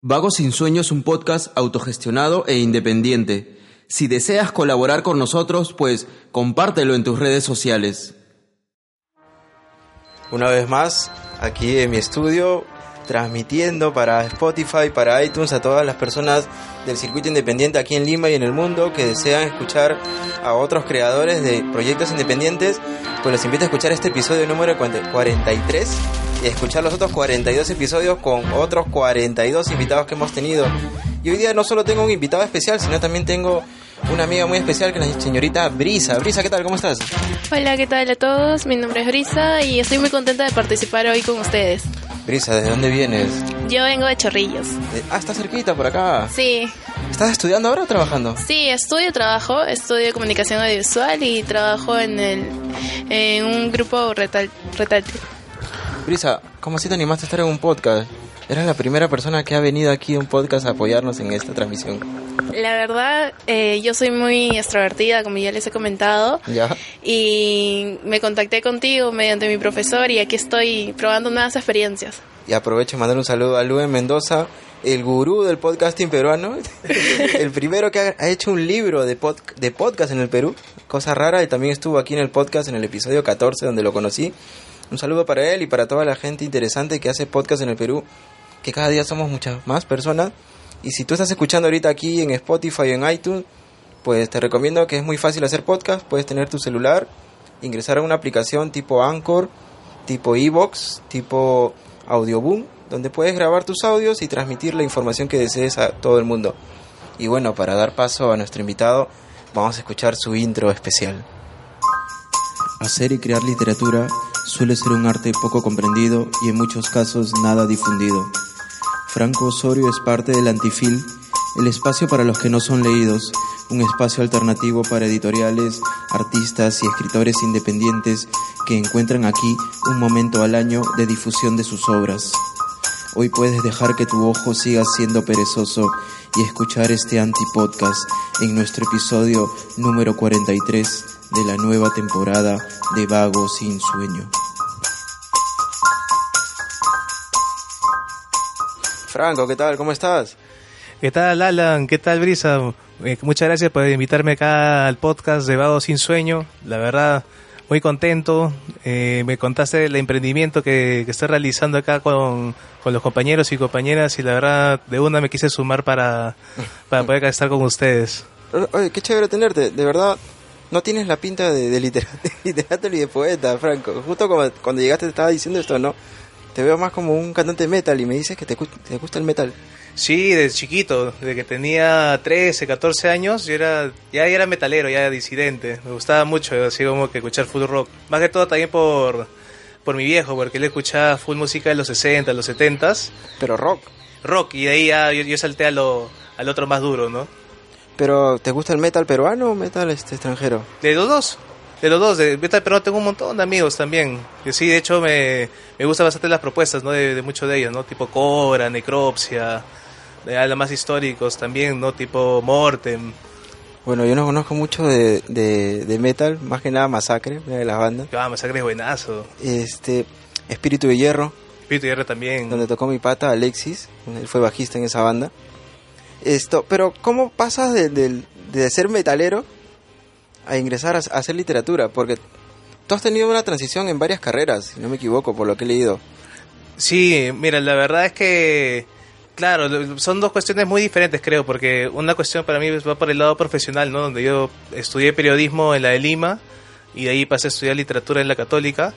Vago sin Sueño es un podcast autogestionado e independiente. Si deseas colaborar con nosotros, pues compártelo en tus redes sociales. Una vez más, aquí en mi estudio, transmitiendo para Spotify, para iTunes, a todas las personas del circuito independiente aquí en Lima y en el mundo que desean escuchar a otros creadores de proyectos independientes, pues les invito a escuchar este episodio número 43 y escuchar los otros 42 episodios con otros 42 invitados que hemos tenido. Y hoy día no solo tengo un invitado especial, sino también tengo una amiga muy especial que es la señorita Brisa. Brisa, ¿qué tal? ¿Cómo estás? Hola, ¿qué tal a todos? Mi nombre es Brisa y estoy muy contenta de participar hoy con ustedes. Brisa, ¿desde dónde vienes? Yo vengo de Chorrillos. Eh, ah, está cerquita, por acá. Sí. ¿Estás estudiando ahora o trabajando? Sí, estudio, trabajo, estudio comunicación audiovisual y trabajo en el en un grupo retal, retáctil. Brisa, ¿cómo así te animaste a estar en un podcast? Eres la primera persona que ha venido aquí a un podcast a apoyarnos en esta transmisión. La verdad, eh, yo soy muy extrovertida, como ya les he comentado. ¿Ya? Y me contacté contigo mediante mi profesor y aquí estoy probando nuevas experiencias. Y aprovecho de mandar un saludo a Luen Mendoza, el gurú del podcasting peruano, el primero que ha hecho un libro de, pod, de podcast en el Perú, cosa rara, y también estuvo aquí en el podcast en el episodio 14 donde lo conocí. Un saludo para él y para toda la gente interesante que hace podcast en el Perú, que cada día somos muchas más personas. Y si tú estás escuchando ahorita aquí en Spotify o en iTunes, pues te recomiendo que es muy fácil hacer podcast. Puedes tener tu celular, ingresar a una aplicación tipo Anchor, tipo Evox, tipo Audioboom, donde puedes grabar tus audios y transmitir la información que desees a todo el mundo. Y bueno, para dar paso a nuestro invitado, vamos a escuchar su intro especial. Hacer y crear literatura suele ser un arte poco comprendido y en muchos casos nada difundido. Franco Osorio es parte del Antifil, el espacio para los que no son leídos, un espacio alternativo para editoriales, artistas y escritores independientes que encuentran aquí un momento al año de difusión de sus obras. Hoy puedes dejar que tu ojo siga siendo perezoso y escuchar este anti-podcast en nuestro episodio número 43 de la nueva temporada de Vago sin Sueño. Franco, ¿qué tal? ¿Cómo estás? ¿Qué tal, Alan? ¿Qué tal, Brisa? Eh, muchas gracias por invitarme acá al podcast de Vago Sin Sueño. La verdad, muy contento. Eh, me contaste el emprendimiento que, que estás realizando acá con, con, los compañeros y compañeras y la verdad, de una me quise sumar para, para poder estar con ustedes. Oye, qué chévere tenerte. De verdad, no tienes la pinta de, de, literato, de literato ni de poeta, Franco. Justo como, cuando llegaste te estaba diciendo esto, ¿no? Te veo más como un cantante de metal y me dices que te, te gusta el metal. Sí, desde chiquito, desde que tenía 13, 14 años, yo era, ya era metalero, ya era disidente. Me gustaba mucho, así como que escuchar full rock. Más que todo también por, por mi viejo, porque él escuchaba full música de los 60, los 70. Pero rock. Rock, y de ahí ya yo, yo salté a lo, al otro más duro, ¿no? Pero, ¿te gusta el metal peruano o metal este, extranjero? De los dos. De los dos, de metal peruano tengo un montón de amigos también. Que sí, de hecho me, me gustan bastante las propuestas, ¿no? De, de muchos de ellos, ¿no? Tipo Cobra, Necropsia, de más históricos también, ¿no? Tipo Mortem. Bueno, yo no conozco mucho de, de, de metal, más que nada Masacre, una de las bandas. Ah, Masacre es buenazo. Este, Espíritu de Hierro. Espíritu de Hierro también. Donde tocó mi pata Alexis, él fue bajista en esa banda. Esto, pero ¿cómo pasas de, de, de ser metalero a ingresar a, hacer literatura? Porque tú has tenido una transición en varias carreras, si no me equivoco, por lo que he leído. Sí, mira, la verdad es que, claro, son dos cuestiones muy diferentes, creo, porque una cuestión para mí va por el lado profesional, ¿no? Donde yo estudié periodismo en la de Lima y de ahí pasé a estudiar literatura en la católica,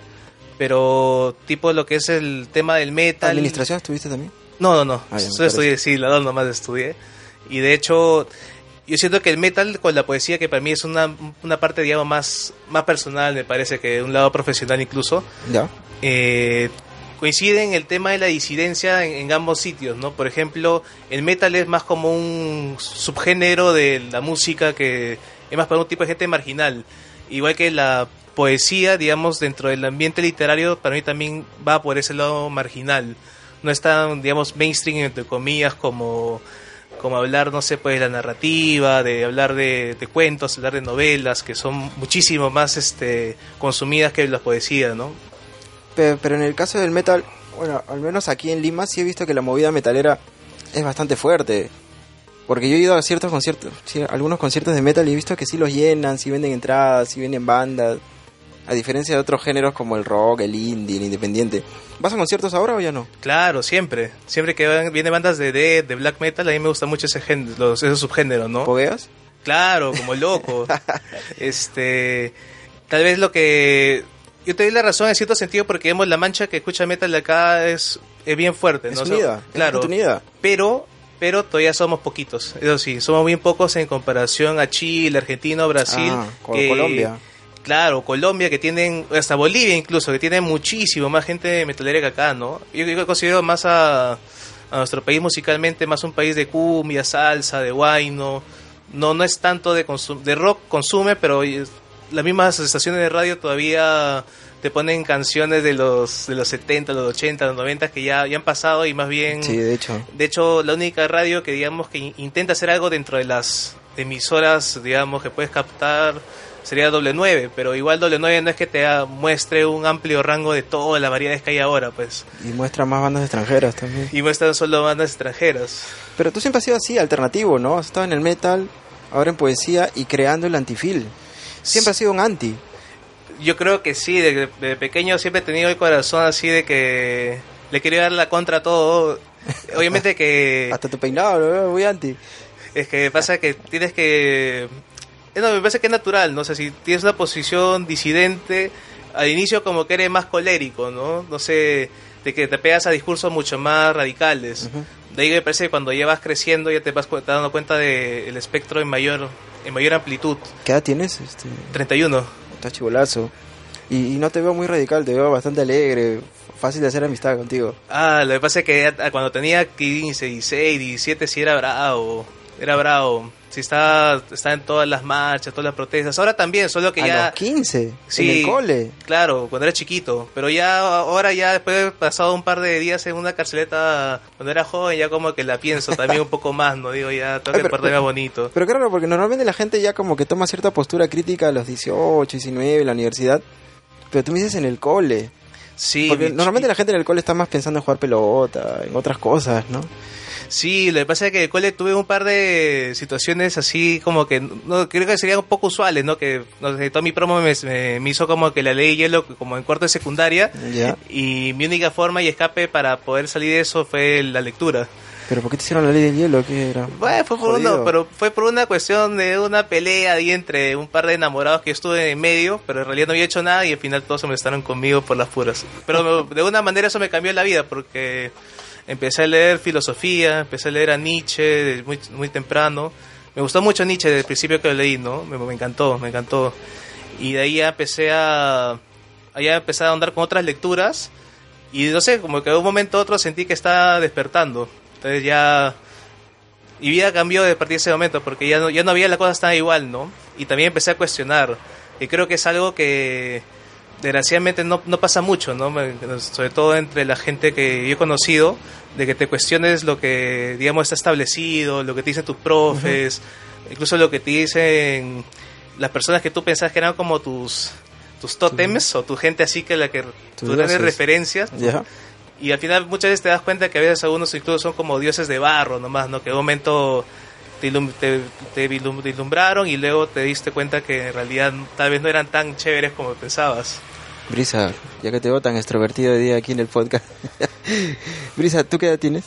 pero tipo lo que es el tema del metal... ¿Administración estuviste también? No, no, no, ah, ya, estudié, sí, la dos nomás estudié. Y de hecho, yo siento que el metal con la poesía, que para mí es una, una parte, digamos, más, más personal, me parece que de un lado profesional incluso, ya. Eh, coincide en el tema de la disidencia en, en ambos sitios, ¿no? Por ejemplo, el metal es más como un subgénero de la música que es más para un tipo de gente marginal. Igual que la poesía, digamos, dentro del ambiente literario, para mí también va por ese lado marginal. No es tan, digamos, mainstream, entre comillas, como, como hablar, no sé, pues de la narrativa, de hablar de, cuentos, hablar de novelas, que son muchísimo más este, consumidas que las poesías, ¿no? Pe- Pero en el caso del metal, bueno, al menos aquí en Lima sí he visto que la movida metalera es bastante fuerte. Porque yo he ido a ciertos conciertos, sí, algunos conciertos de metal y he visto que sí los llenan, sí venden entradas, sí venden bandas. A diferencia de otros géneros como el rock, el indie, el independiente. ¿Vas a conciertos ahora o ya no? Claro, siempre. Siempre que van- vienen bandas de death, de black metal, a mí me gusta mucho ese género, los, esos subgéneros, ¿no? ¿Pogueas? Claro, como loco. este, tal vez lo que yo te doy la razón en cierto sentido porque vemos la mancha que escucha metal de acá es, es bien fuerte, Es ¿no? unida, es claro. bastante unida. Pero pero todavía somos poquitos. Eso sí, somos bien pocos en comparación a Chile, Argentina, Brasil, Ah, con Colombia. Claro, Colombia que tienen, hasta Bolivia incluso, que tiene muchísimo más gente metalera que acá, ¿no? Yo, yo considero más a, a nuestro país musicalmente, más un país de cumbia, salsa, de guayno. No, no es tanto de rock consume, pero las mismas estaciones de radio todavía te ponen canciones de los de los 70, los 80, los 90 que ya, ya han pasado y más bien Sí, de hecho. de hecho, la única radio que digamos que in- intenta hacer algo dentro de las emisoras, digamos, que puedes captar sería doble 9, pero igual doble 9 no es que te muestre un amplio rango de todas las variedades que hay ahora, pues. Y muestra más bandas extranjeras también. Y muestran solo bandas extranjeras. Pero tú siempre has sido así, alternativo, ¿no? Has estado en el metal, ahora en poesía y creando el antifil. Siempre has sido un anti. Yo creo que sí, de, de pequeño siempre he tenido el corazón así de que le quería dar la contra a todo. Obviamente que Hasta tu peinado veo muy anti. Es que pasa que tienes que... No, me parece que es natural, ¿no? O sea, si tienes una posición disidente, al inicio como que eres más colérico, ¿no? No sé, de que te pegas a discursos mucho más radicales. De ahí me parece que cuando ya vas creciendo ya te vas te dando cuenta del espectro en mayor, en mayor amplitud. ¿Qué edad tienes? Este, 31. estás chivolazo. Y, y no te veo muy radical, te veo bastante alegre, fácil de hacer amistad contigo. Ah, lo que pasa es que cuando tenía 15, 16, 17 sí era bravo. Era bravo. Sí estaba, estaba en todas las marchas, todas las protestas. Ahora también, solo que a ya... los 15, Sí, en el cole. Claro, cuando era chiquito. Pero ya ahora, ya después de pasado un par de días en una carceleta, cuando era joven, ya como que la pienso también un poco más, ¿no? Digo, ya tengo que portarme bonito. Pero claro, porque normalmente la gente ya como que toma cierta postura crítica a los 18, 19 en la universidad. Pero tú me dices en el cole. Sí, Porque normalmente la gente en el cole está más pensando en jugar pelota, en otras cosas, ¿no? Sí, lo que pasa es que el cole tuve un par de situaciones así como que no creo que serían un poco usuales, ¿no? Que no sé, todo mi promo me, me- hizo como que la ley hielo como en cuarto de secundaria Ya. y mi única forma y escape para poder salir de eso fue la lectura. Pero ¿por qué te hicieron la ley del hielo? ¿Qué era? Bueno, fue por, uno, pero fue por una cuestión de una pelea ahí entre un par de enamorados que estuve en medio, pero en realidad no había hecho nada y al final todos se molestaron conmigo por las puras. Pero de una manera eso me cambió la vida porque empecé a leer filosofía, empecé a leer a Nietzsche muy, muy temprano. Me gustó mucho Nietzsche desde el principio que lo leí, ¿no? Me, me encantó, me encantó. Y de ahí ya empecé a, ya empecé a andar con otras lecturas y no sé, como que de un momento a otro sentí que estaba despertando. Entonces ya mi vida cambió de partir de ese momento porque ya no, ya no había la cosa tan igual, ¿no? Y también empecé a cuestionar. Y creo que es algo que desgraciadamente no, no pasa mucho, ¿no? Sobre todo entre la gente que yo he conocido, de que te cuestiones lo que, digamos, está establecido, lo que te dicen tus profes, incluso lo que te dicen las personas que tú pensabas que eran como tus tus tótems o tu gente así que la que grandes dioses. referencias y al final muchas veces te das cuenta que a veces algunos incluso son como dioses de barro nomás, ¿no? Que de un momento te, te, te ilumbraron y luego te diste cuenta que en realidad tal vez no eran tan chéveres como pensabas. Brisa, ya que te veo tan extrovertido hoy día aquí en el podcast. Brisa, ¿tú qué edad tienes?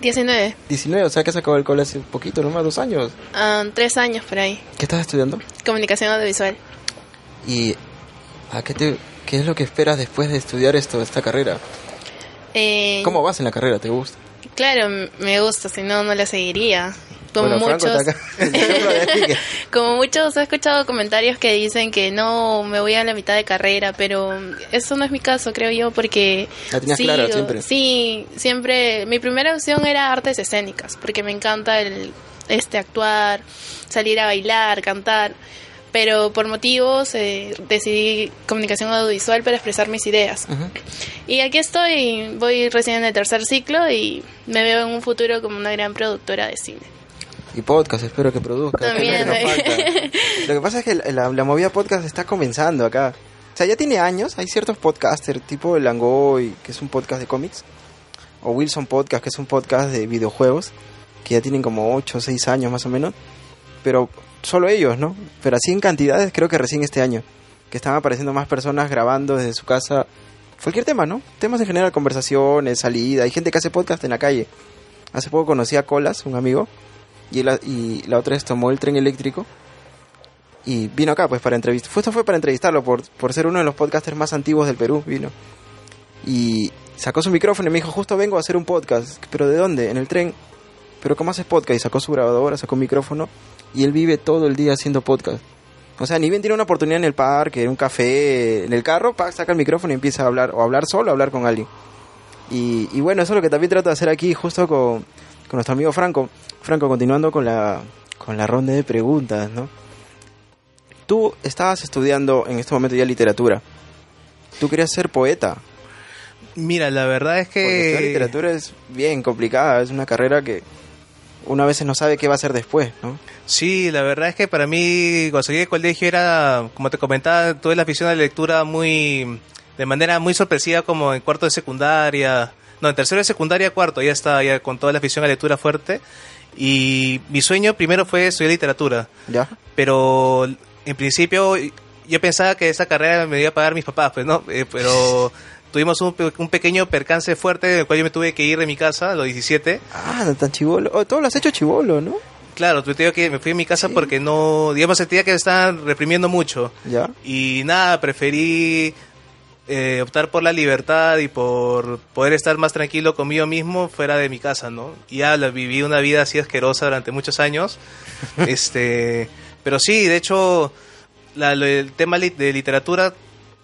19. 19, o sea que has acabado el cole hace poquito, nomás dos años. Ah, tres años por ahí. ¿Qué estás estudiando? Comunicación audiovisual. ¿Y a qué, te, qué es lo que esperas después de estudiar esto, esta carrera? Eh, ¿Cómo vas en la carrera? ¿Te gusta? Claro, me gusta, si no, no la seguiría. Como Bueno, muchos, como muchos he escuchado comentarios que dicen que no me voy a la mitad de carrera, pero eso no es mi caso, creo yo, porque La tenías siempre. Sí, siempre. Mi primera opción era artes escénicas, porque me encanta el este actuar, salir a bailar, cantar. Pero por motivos eh, decidí comunicación audiovisual para expresar mis ideas. Y aquí estoy, voy recién en el tercer ciclo y me veo en un futuro como una gran productora de cine. Y podcast, espero que produzca. También, que no ¿no? falta. Lo que pasa es que la, la movida podcast está comenzando acá. O sea, ya tiene años. Hay ciertos podcasters, tipo el Langoy, que es un podcast de cómics. O Wilson Podcast, que es un podcast de videojuegos. Que ya tienen como 8 o 6 años más o menos. Pero solo ellos, ¿no? Pero así en cantidades, creo que recién este año. Que están apareciendo más personas grabando desde su casa. Cualquier tema, ¿no? Temas en general, conversaciones, salida. Hay gente que hace podcast en la calle. Hace poco conocí a Colas, un amigo y la, y la otra vez tomó el tren eléctrico y vino acá pues para entrevistar. Esto fue para entrevistarlo por, por ser uno de los podcasters más antiguos del Perú, vino. Y sacó su micrófono y me dijo, justo vengo a hacer un podcast. ¿Pero de dónde? En el tren. ¿Pero cómo haces podcast? Y sacó su grabadora, sacó un micrófono y él vive todo el día haciendo podcast. O sea, ni bien tiene una oportunidad en el parque, en un café, en el carro, pa, saca el micrófono y empieza a hablar, o a hablar solo o a hablar con alguien. Y, y bueno, eso es lo que también trato de hacer aquí, justo con, con nuestro amigo Franco. Franco, continuando con la, con la ronda de preguntas, ¿no? Tú estabas estudiando en este momento ya literatura. Tú querías ser poeta. Mira, la verdad es que... literatura es bien complicada. Es una carrera que una a veces no sabe qué va a hacer después, ¿no? Sí, la verdad es que para mí, cuando salí del colegio era, como te comentaba, tuve la afición a la lectura muy, de manera muy sorpresiva, como en cuarto de secundaria, no, en tercero de secundaria, cuarto, ya estaba ya con toda la afición a lectura fuerte. Y mi sueño primero fue estudiar literatura, ¿Ya? pero en principio yo pensaba que esa carrera me iba a pagar mis papás, pues no, Eh, pero tuvimos un, un pequeño percance fuerte, del cual yo me tuve que ir de mi casa a los 17. Ah, no tan chivolo. Oh, todo lo has hecho chivolo, ¿no? Claro, te digo que me fui a mi casa porque no, digamos, sentía que me estaban reprimiendo mucho. ¿Ya? Y nada, preferí eh, optar por la libertad y por poder estar más tranquilo conmigo mismo fuera de mi casa, ¿no? Y ya viví una vida así asquerosa durante muchos años. este, pero sí, de hecho, la- el tema de literatura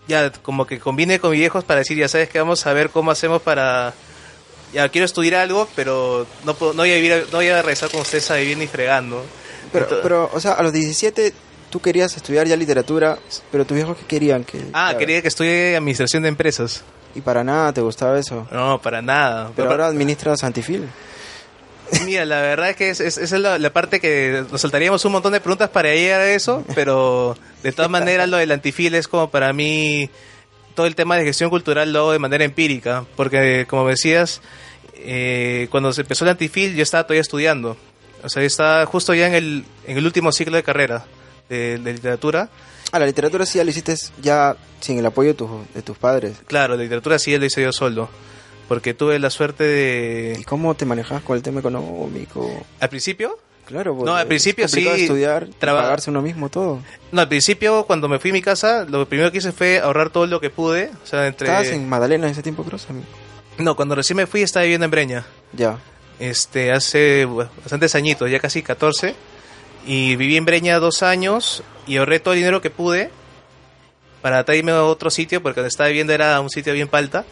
ya como que combine con mis viejos para decir, ya sabes que vamos a ver cómo hacemos para ya quiero estudiar algo, pero no puedo, no voy a vivir, no voy a regresar con ustedes a vivir ni fregando. Pero, Ento- pero, o sea, a los 17 tú querías estudiar ya literatura, pero tus viejos qué querían que... ah, que- quería que estudie administración de empresas. Y para nada te gustaba eso. No, para nada. Pero ahora administras Antifil. Mira, la verdad es que es- es- esa es la, la parte que nos saltaríamos un montón de preguntas para llegar a eso, pero de todas maneras lo del antifil es como para mí todo el tema de gestión cultural lo hago de manera empírica, porque como decías, eh, cuando se empezó el antifil yo estaba todavía estudiando, o sea, yo estaba justo ya en el, en el último ciclo de carrera de, de literatura. Ah, la literatura sí ya lo hiciste ya sin el apoyo de, tus de tus padres. Claro, la literatura sí lo hice yo solo, porque tuve la suerte ¿Y de... cómo te manejabas con el tema económico? Al principio, Claro, No, al principio es sí, estudiar, traba- pagarse uno mismo todo. No, al principio, cuando me fui a mi casa, lo primero que hice fue ahorrar todo lo que pude. O sea, entre... Estabas en Magdalena en ese tiempo, Sammy? No, cuando recién me fui estaba viviendo en Breña. Ya. Este, hace bastantes añitos, ya casi 14. Y viví en Breña dos años y ahorré todo el dinero que pude para irme a otro sitio, porque donde estaba viviendo era un sitio bien palta.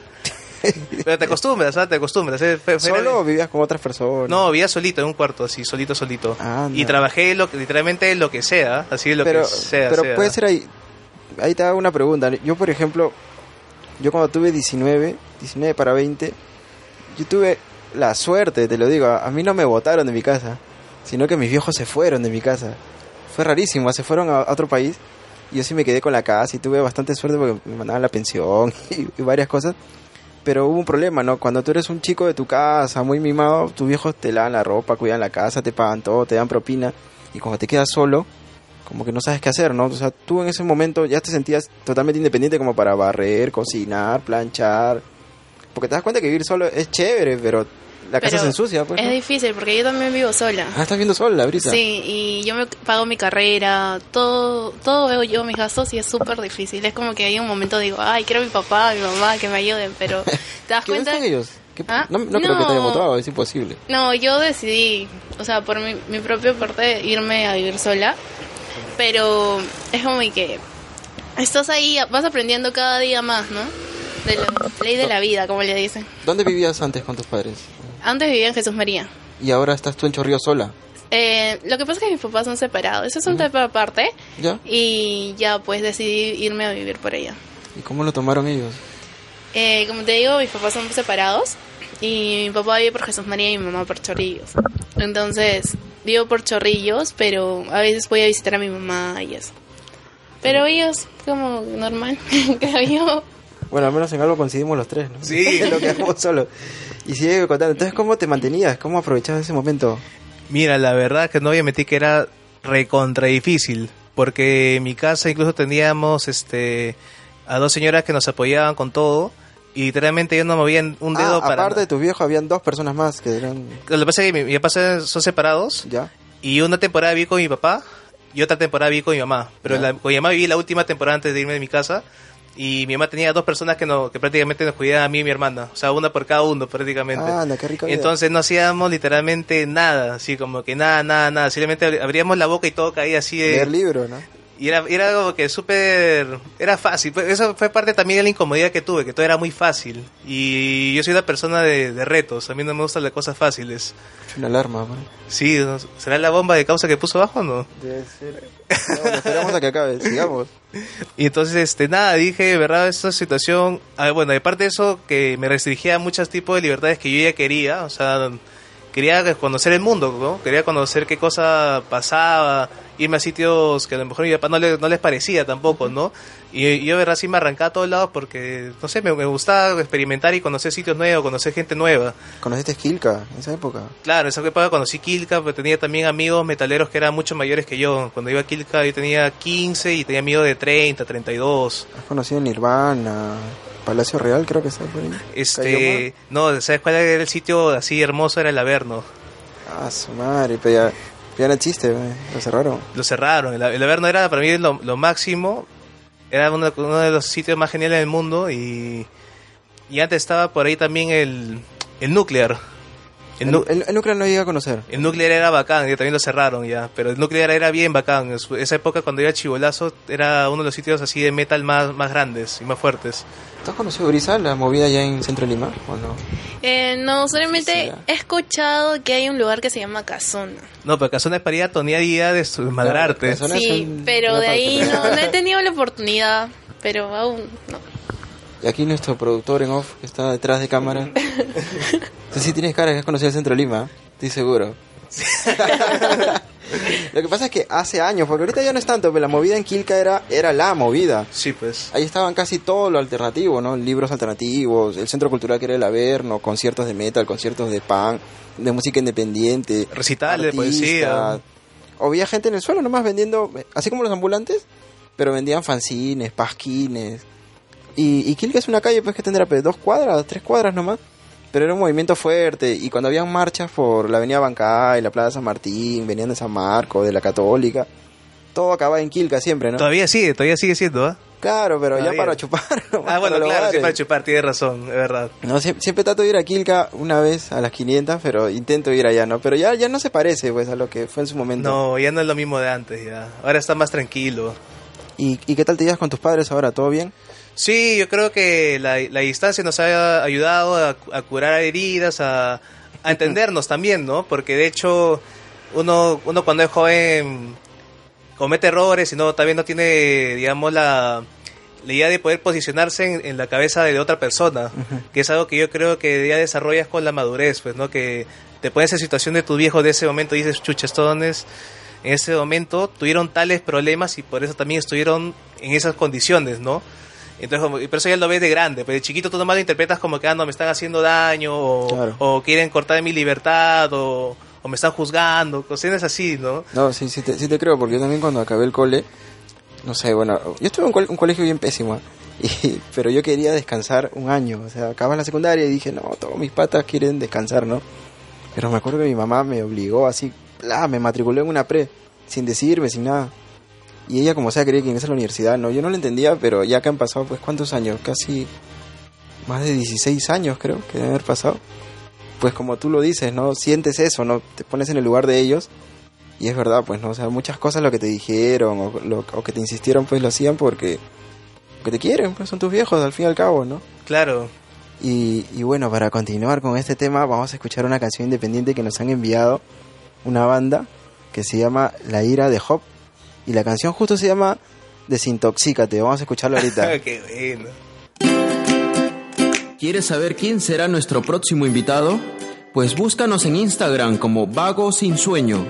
Pero te acostumbras, ¿sabes? Te acostumbras. eh, fue- fue- ¿Solo o vivías con otras personas? No, vivía solito en un cuarto, así, solito, solito. Y trabajé lo, que- literalmente lo que sea, así lo pero, que sea. pero sea. puede ser ahí. Ahí te hago una pregunta. Yo, por ejemplo, yo cuando tuve 19, 19 para 20, yo tuve la suerte, te lo digo, a, a mí no me votaron de mi casa, sino que mis viejos se fueron de mi casa. Fue rarísimo, se fueron a, otro país y yo sí me quedé con la casa y tuve bastante suerte porque me mandaban la pensión y, y varias cosas. Pero hubo un problema, ¿no? Cuando tú eres un chico de tu casa, muy mimado, tus viejos te lavan la ropa, cuidan la casa, te pagan todo, te dan propina. Y cuando te quedas solo, como que no sabes qué hacer, ¿no? O sea, tú en ese momento ya te sentías totalmente independiente como para barrer, cocinar, planchar. Porque te das cuenta que vivir solo es chévere, pero la casa se ensucia, pues. Es difícil porque yo también vivo sola. Ah, estás viendo sola, Brisa. Sí, y yo me pago mi carrera, todo, todo veo yo mis gastos y es súper difícil. Es como que hay un momento digo, ay, quiero a mi papá, a mi mamá que me ayuden, pero te das ¿Qué, ¿Dónde cuenta ellos? ¿Qué- ¿Ah? No, no creo que te haya votado, es imposible. No, yo decidí, o sea, por mi, mi propia parte, irme a vivir sola. Pero es como que estás ahí, vas aprendiendo cada día más, ¿no? De la ley de la vida, como le dicen. ¿Dónde vivías antes con tus padres? Antes vivía en Jesús María. Y ahora estás tú en Chorrillo sola, Eh, lo que pasa es que mis papás son separados. Eso es un tema aparte. ¿ya? Y ya, pues decidí irme a vivir por allá. ¿Y cómo lo tomaron ellos? Eh, como te digo, mis papás son separados. Y mi papá vive por Jesús María y mi mamá por Chorrillos. Entonces, vivo por Chorrillos, pero a veces voy a visitar a mi mamá y eso. Pero ellos, como normal, creo yo. Bueno, al menos en algo coincidimos los tres, ¿no? Sí. lo que hacemos solo. Y sigue contando. Entonces, ¿cómo te mantenías? ¿Cómo aprovechabas ese momento? Mira, la verdad que no voy a mentir que era recontra difícil, porque en mi casa incluso teníamos este a dos señoras que nos apoyaban con todo y literalmente yo no movía un dedo Ah, para aparte de tus viejos, habían dos personas más que eran... Lo que pasa es que mi, mi papá son separados ¿Ya? y una temporada viví con mi papá y otra temporada viví con mi mamá, pero la, con mi mamá viví la última temporada antes de irme de mi casa y mi mamá tenía dos personas que, no, que prácticamente nos cuidaban a mí y mi hermana, o sea, una por cada uno prácticamente. Ah, anda, qué vida. Entonces no hacíamos literalmente nada, así como que nada, nada, nada. Simplemente abríamos la boca y todo caía así de... Leer libros, ¿no? Y era, era como que súper... Era fácil. Eso fue parte también de la incomodidad que tuve, que todo era muy fácil. Y yo soy una persona de, de retos. A mí no me gustan las cosas fáciles. Es una alarma, man. Sí. ¿será la bomba de causa que puso abajo o no? Debe ser. No, esperamos a que acabe, sigamos. Y entonces, este, nada, dije, verdad, esta situación, ah, bueno, aparte de eso, que me restringía a muchos tipos de libertades que yo ya quería, o sea, quería conocer el mundo, ¿no? Quería conocer qué cosa pasaba, irme a sitios que a lo mejor a mi papá no, le- no les parecía tampoco, ¿no? Y, y yo, de verdad, sí me arrancaba a todos lados porque, no sé, me, me gustaba experimentar y conocer sitios nuevos, conocer gente nueva. ¿Conociste Skilka en esa época? Claro, en esa época conocí Kilka, pero tenía también amigos metaleros que eran mucho mayores que yo. Cuando iba a Kilka yo tenía 15 y tenía amigos de 30, 32. ¿Has conocido Nirvana? Palacio Real creo que está por ahí. Este, no, ¿sabes cuál era el sitio así hermoso? Era el Averno. Ah, su madre, pero ya, ya no existe, güey. lo cerraron. Lo cerraron. El, el Averno era para mí lo, lo máximo. Era uno, uno de los sitios más geniales del mundo y, y antes estaba por ahí también el, el Nuclear. El, El, nu- el, el núcleo no llega a conocer. el Nuclear era bacán, ya también lo cerraron ya, pero el Nuclear era bien bacán. En esa época cuando iba a Chivolazo era uno de los sitios así de metal más, más grandes y más fuertes. ¿Tú has conocido Brisa, la movida allá en Centro Lima o no? Eh, no, solamente Sí, he escuchado que hay un lugar que se llama Casona. No, pero Casona es para ir a tonear y a desmadrarte. Es Sí, un- pero de ahí no, no he tenido la oportunidad. Pero aún no. Y aquí nuestro productor en off, que está detrás de cámara. Tú sí tienes cara que has conocido el Centro Lima, estoy seguro. Lo que pasa es que hace años, porque ahorita ya no es tanto, pero la movida en Quilca era, era la movida. Sí, pues. Ahí estaban casi todo lo alternativo, ¿no? Libros alternativos, el centro cultural que era el Averno, conciertos de metal, conciertos de punk, de música independiente. Recitales de poesía. O había gente en el suelo nomás vendiendo, así como los ambulantes, pero vendían fanzines, pasquines. Y, y Quilca es una calle pues que tendrá pues, dos cuadras, tres cuadras nomás. Pero era un movimiento fuerte y cuando habían marchas por la avenida Bancay, la Plaza San Martín, venían de San Marco, de la Católica, todo acababa en Quilca siempre, ¿no? Todavía sigue, todavía sigue siendo, ¿ah? Claro, pero ya para chupar. Ah, bueno, para claro, sí, para chupar, tienes razón, es verdad. No, sie- siempre, trato de ir a Quilca una vez a las 500, pero intento ir allá, ¿no? Pero ya, ya no se parece, pues, a lo que fue en su momento. No, ya no es lo mismo de antes, ya. Ahora está más tranquilo. ¿Y, ¿Y qué tal te llevas con tus padres ahora? ¿Todo bien? Sí, yo creo que la, la distancia nos ha ayudado a, a curar heridas, a, a entendernos también, ¿no? Porque de hecho, uno, uno cuando es joven comete errores y no, también no tiene, digamos, la, la idea de poder posicionarse en, en la cabeza de otra persona, que es algo que yo creo que ya desarrollas con la madurez, pues, ¿no? Que te pones en situación de tu viejo de ese momento y dices, chuches, todones, en ese momento tuvieron tales problemas y por eso también estuvieron en esas condiciones, ¿no? Entonces, por eso ya lo ves de grande, pero de chiquito tú nomás lo interpretas como que, ah, no, me están haciendo daño, o, Claro. o quieren cortar mi libertad, o, o me están juzgando, cosas así, ¿no? No, sí, sí te, sí te creo, porque yo también cuando acabé el cole, no sé, bueno, yo estuve en un, cole- un colegio bien pésimo, y, pero yo quería descansar un año, o sea, acababa la secundaria y dije, no, todos mis patas quieren descansar, ¿no? Pero me acuerdo que mi mamá me obligó así, bla, me matriculó en una pre, sin decirme, sin nada. Y ella como sea quería que ingrese a la universidad, ¿no? Yo no lo entendía, pero ya que han pasado, pues, ¿cuántos años? Casi más de 16 años creo que deben haber pasado. Pues como tú lo dices, ¿no? Sientes eso, ¿no? Te pones en el lugar de ellos y es verdad, pues, ¿no? O sea, muchas cosas lo que te dijeron o, lo, o que te insistieron, pues lo hacían porque, porque te quieren, pues son tus viejos al fin y al cabo, ¿no? Claro. Y, y bueno, para continuar con este tema, vamos a escuchar una canción independiente que nos han enviado una banda que se llama La Ira de Hop. Y la canción justo se llama Desintoxícate. Vamos a escucharla ahorita. Qué bueno. ¿Quieres saber quién será nuestro próximo invitado? Pues búscanos en Instagram como Vago Sin Sueño.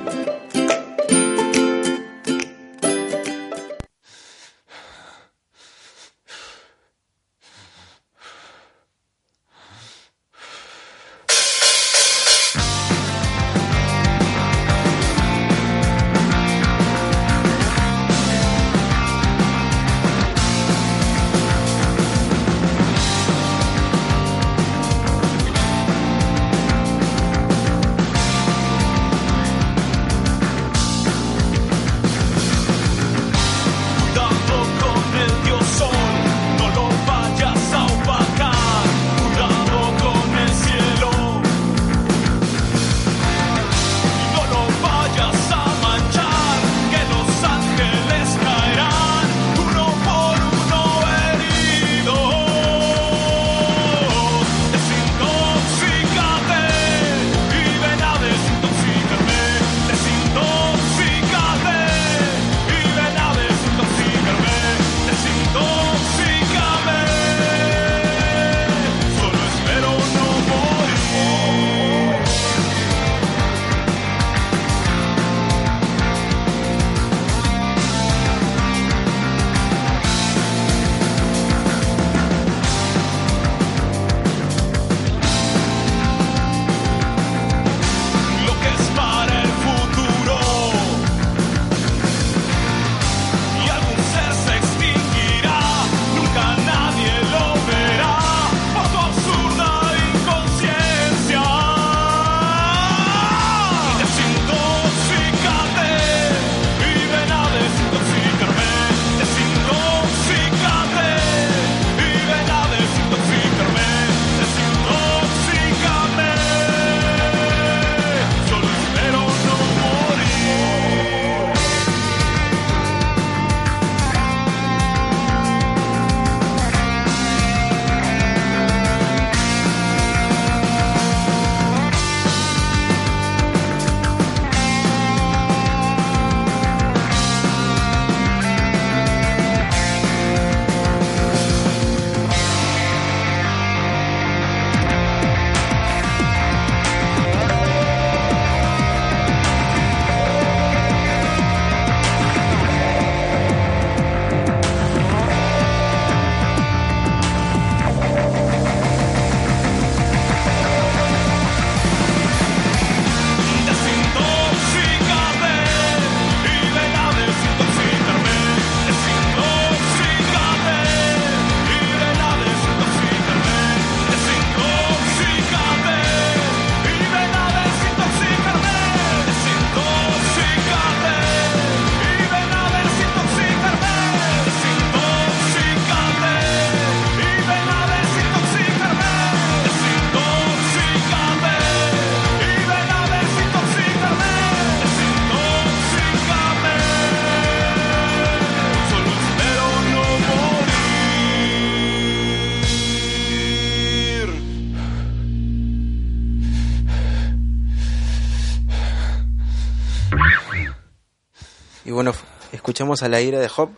Escuchamos a La Ira de Hop,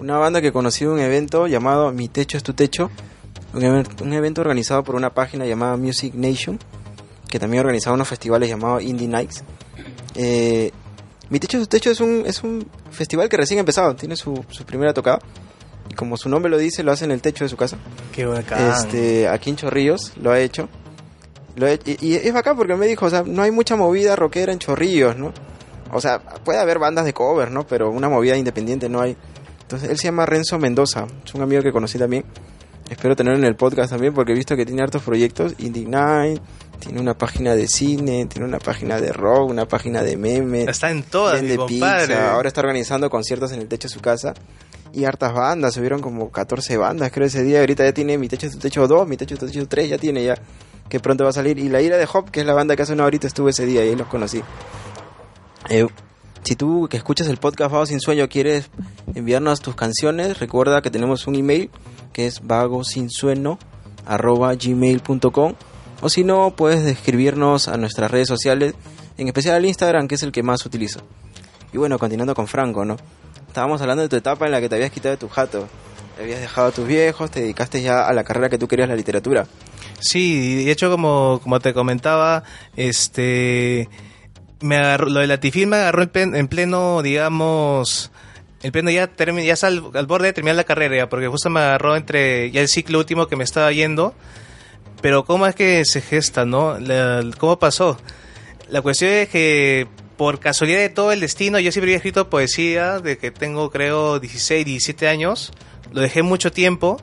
una banda que conocí en un evento llamado Mi Techo es tu Techo, un, evento organizado por una página llamada Music Nation, que también organizaba unos festivales llamados Indie Nights. Eh, Mi Techo es tu Techo es un, es un festival que recién ha empezado, tiene su, su primera tocada. Y como su nombre lo dice, lo hace en el techo de su casa. Qué bacán. Este, aquí en Chorrillos lo ha hecho. Lo he- y, y es bacán porque me dijo, o sea, no hay mucha movida rockera en Chorrillos, ¿no? O sea, puede haber bandas de cover, ¿no? Pero una movida independiente no hay. Entonces, él se llama Renzo Mendoza, es un amigo que conocí también. Espero tenerlo en el podcast también porque he visto que tiene hartos proyectos. Indie Night, tiene una página de cine, tiene una página de rock, una página de memes. Está en todas, mi compadre. pizza, ahora está organizando conciertos en el techo de su casa. y hartas bandas, subieron como 14 bandas creo ese día, ahorita ya tiene Mi Techo tu Techo 2, Mi Techo tu Techo 3, ya tiene ya, que pronto va a salir, y La Ira de Hop, que es la banda que hace una ahorita estuve ese día y ahí los conocí. Eh, si tú que escuchas el podcast Vago Sin Sueño quieres enviarnos tus canciones, recuerda que tenemos un email que es vagosinsueño arroba gmail.com o si no puedes escribirnos a nuestras redes sociales, en especial al Instagram que es el que más utilizo. Y bueno, continuando con Franco, ¿no? Estábamos hablando de tu etapa en la que te habías quitado de tu jato. Te habías dejado a tus viejos, te dedicaste ya a la carrera que tú querías, la literatura. Sí, de hecho, como, como te comentaba, este me agarró, lo de la tifil me agarró en pleno, en pleno digamos, en pleno ya, termi- ya al, al borde de terminar la carrera, porque justo me agarró entre ya el ciclo último que me estaba yendo. Pero ¿cómo es que se gesta, no? La- ¿Cómo pasó? La cuestión es que por casualidad de todo el destino, yo siempre había escrito poesía de que tengo creo 16, 17 años. Lo dejé mucho tiempo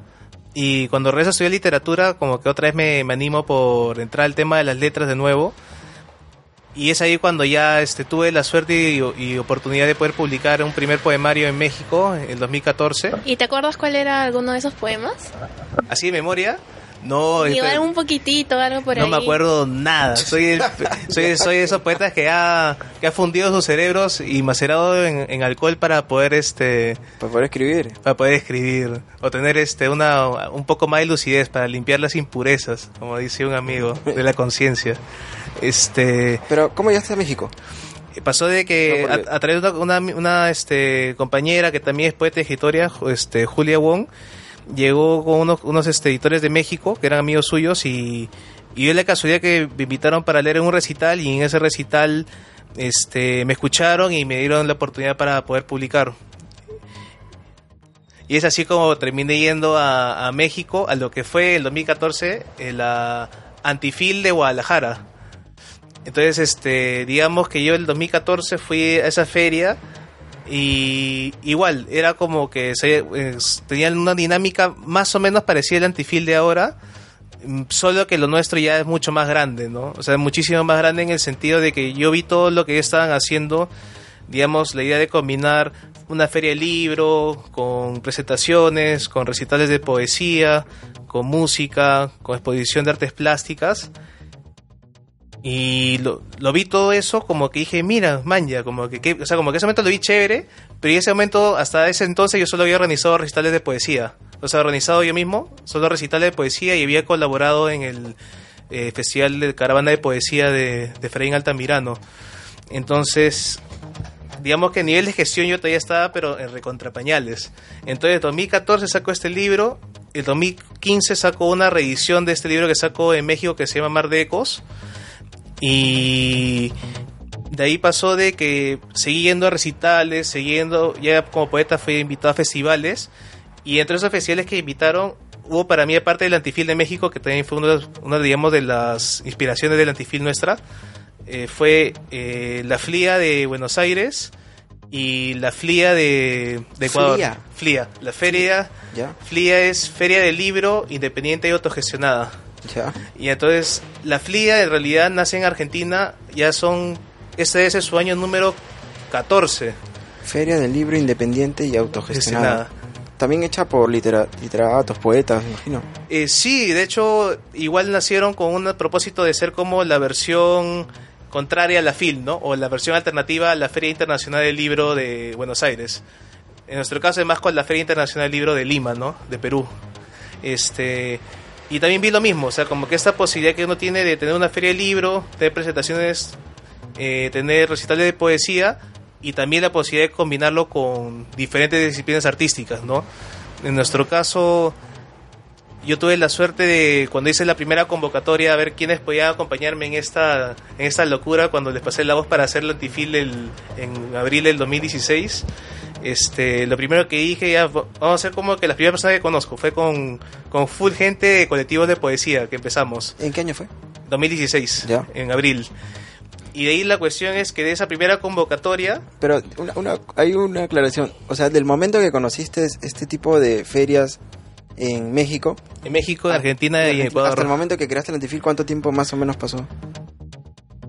y cuando regreso a estudiar literatura, como que otra vez me, me animo por entrar al tema de las letras de nuevo. Y es ahí cuando ya este, tuve la suerte y, y oportunidad de poder publicar un primer poemario en México en el 2014. ¿Y te acuerdas cuál era alguno de esos poemas? Así de memoria, no, este, un poquitito, algo por no ahí. me acuerdo nada. Soy, el- soy, soy de esos poetas que ha, que ha fundido sus cerebros y macerado en, en alcohol para poder este Para poder escribir. para poder escribir o tener este una un poco más de lucidez para limpiar las impurezas, como dice un amigo de la conciencia. Este Pero, ¿cómo llegaste a México? pasó de que No, porque- a, a través de una, una, una, este compañera que también es poeta y escritora, este Julia Wong, llegó con unos, unos este, editores de México que eran amigos suyos y, y dio la casualidad que me invitaron para leer en un recital y en ese recital este me escucharon y me dieron la oportunidad para poder publicar. Y es así como terminé yendo a, a México, a lo que fue el 2014, eh, la Antifil de Guadalajara. Entonces, este, digamos que yo el 2014 fui a esa feria y igual, era como que se, tenían una dinámica más o menos parecida al Antifil de ahora, mm, solo que lo nuestro ya es mucho más grande, ¿no? O sea, muchísimo más grande en el sentido de que yo vi todo lo que estaban haciendo, digamos, la idea de combinar una feria de libro con presentaciones, con recitales de poesía, con música, con exposición de artes plásticas. Y lo, vi todo eso como que dije, mira, manja, como que, o sea, como que ese momento lo vi chévere, pero en ese momento, hasta ese entonces yo solo había organizado recitales de poesía. O sea, organizado yo mismo, solo recitales de poesía y había colaborado en el eh, Festival de Caravana de Poesía de, de Efraín Altamirano. Entonces, digamos que a nivel de gestión yo todavía estaba, pero en recontrapañales. Entonces, en 2014 sacó este libro, en 2015 sacó una reedición de este libro que sacó en México que se llama Mar de Ecos. Y de ahí pasó de que seguí yendo a recitales, siguiendo, ya como poeta fui invitado a festivales. Y entre esos festivales que invitaron, hubo para mí, aparte del Antifil de México, que también fue una, una digamos, de las inspiraciones del Antifil nuestra, eh, fue eh, la FLIA de Buenos Aires y la FLIA de, de Ecuador. FLIA. FLIA. La feria, ¿Ya? FLIA es Feria del Libro Independiente y Autogestionada. ¿Ya? Y entonces la FLIA en realidad nace en Argentina, ya son, este es su año número 14. Feria del Libro Independiente y Autogestionada. Gestionada. También hecha por litera- literatos, poetas, me imagino. Eh, sí, de hecho, igual nacieron con un propósito de ser como la versión contraria a la FIL, ¿no? O la versión alternativa a la Feria Internacional del Libro de Buenos Aires. En nuestro caso es más con la Feria Internacional del Libro de Lima, ¿no? De Perú. Este, y también vi lo mismo, o sea, como que esta posibilidad que uno tiene de tener una feria de libro, tener presentaciones, eh, tener recitales de poesía y también la posibilidad de combinarlo con diferentes disciplinas artísticas, ¿no? En nuestro caso, yo tuve la suerte de cuando hice la primera convocatoria a ver quiénes podían acompañarme en esta en esta locura cuando les pasé la voz para hacer el antifil en abril del 2016 este lo primero que dije ya vamos a hacer como que la primera persona que conozco fue con, con full gente de colectivos de poesía que empezamos ¿En qué año fue? 2016 Ya. en abril y de ahí la cuestión es que de esa primera convocatoria Pero una, una- hay una aclaración. O sea, del momento que conociste este tipo de ferias en México, en México en Argentina y en hasta el Ecuador momento que creaste el Antifil, ¿cuánto tiempo más o menos pasó?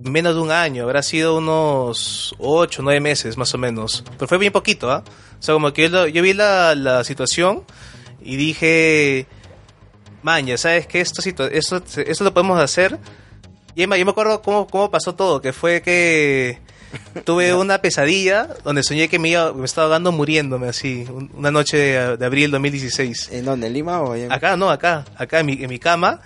Menos de un año, habrá sido unos 8, 9 meses más o menos. Pero fue bien poquito, ¿ah? O sea, como que yo, vi la, la situación y dije, maña, ¿sabes qué? Esto, esto, esto lo podemos hacer. Y yo me acuerdo cómo, cómo pasó todo, que fue que tuve una pesadilla donde soñé que me, iba, me estaba ahogando muriéndome así, un- una noche de, de abril 2016. ¿En dónde? ¿En Lima o allá Acá, no, acá, acá en mi, en mi cama.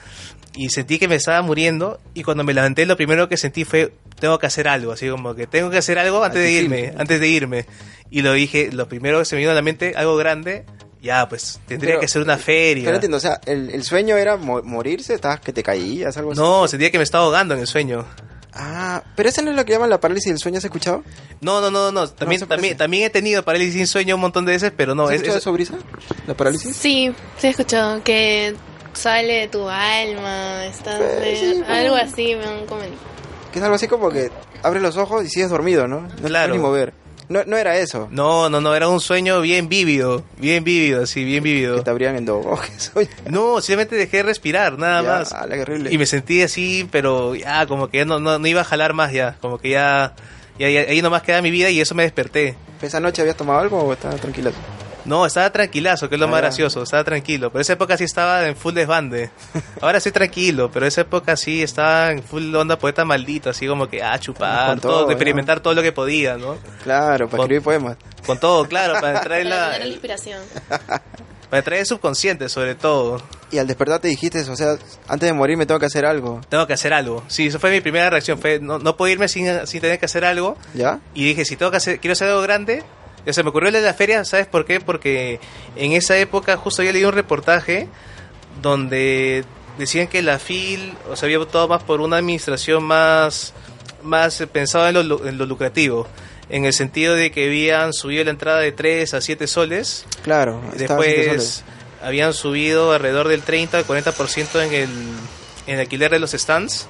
Y sentí que me estaba muriendo. Y cuando me levanté, lo primero que sentí fue: tengo que hacer algo. Así como que tengo que hacer algo antes de irme. Antes de irme. Y lo dije, lo primero que se me vino a la mente, algo grande. Ya, pues tendría Pero- que ser una feria. Pero no entiendo, o sea, el, el sueño era mo- morirse, estabas que te caías, algo así. No, sentía que me estaba ahogando en el sueño. Ah, pero esa no es lo que llaman la parálisis del sueño, ¿has escuchado? No, no, no, no. También, parece. también, también he tenido parálisis sin sueño un montón de veces, pero no. ¿Has es- escuchado es- eso, Brisa? ¿La parálisis? Sí, sí he escuchado que sale de tu alma, estás de- sí, pero- algo así me han comentado. Que es algo así como que abres los ojos y sigues dormido, ¿no? No te Claro. puedes ni mover. No, no era eso. No, no, no, era un sueño bien vívido. Bien vívido, así, bien vívido. Que te abrían en dos ojos. Oye, No, simplemente dejé de respirar, nada ya, más. horrible. Y me sentí así, pero ya, como que ya no, no, no iba a jalar más ya. Como que ya, ya, ya- ahí nomás queda mi vida y eso me desperté. ¿Esa noche habías tomado algo o estabas tranquila? No, estaba tranquilazo, que es lo Ah, más gracioso, estaba tranquilo. Pero esa época sí estaba en full desbande. Ahora estoy tranquilo, pero esa época sí estaba en full onda poeta maldito, así como que, ah, chupar, Con todo, todo, ¿no? experimentar todo lo que podía, ¿no? Claro, para Con- escribir poemas. Con todo, claro, para entrar en Para la, tener la inspiración. para entrar en el subconsciente, sobre todo. Y al despertar te dijiste, o sea, antes de morir me tengo que hacer algo. Tengo que hacer algo. Sí, eso fue mi primera reacción. Fue, no, no puedo irme sin, sin tener que hacer algo. ¿Ya? Y dije, si tengo que hacer, quiero hacer algo grande. O sea, me ocurrió lo de la feria, ¿sabes por qué? Porque en esa época justo había leído un reportaje donde decían que la FIL, o sea, había votado más por una administración más, más pensada en lo, en lo lucrativo. En el sentido de que habían subido la entrada de 3 a 7 soles. Claro. Después soles. habían subido alrededor del 30 al 40% en el, en el alquiler de los stands.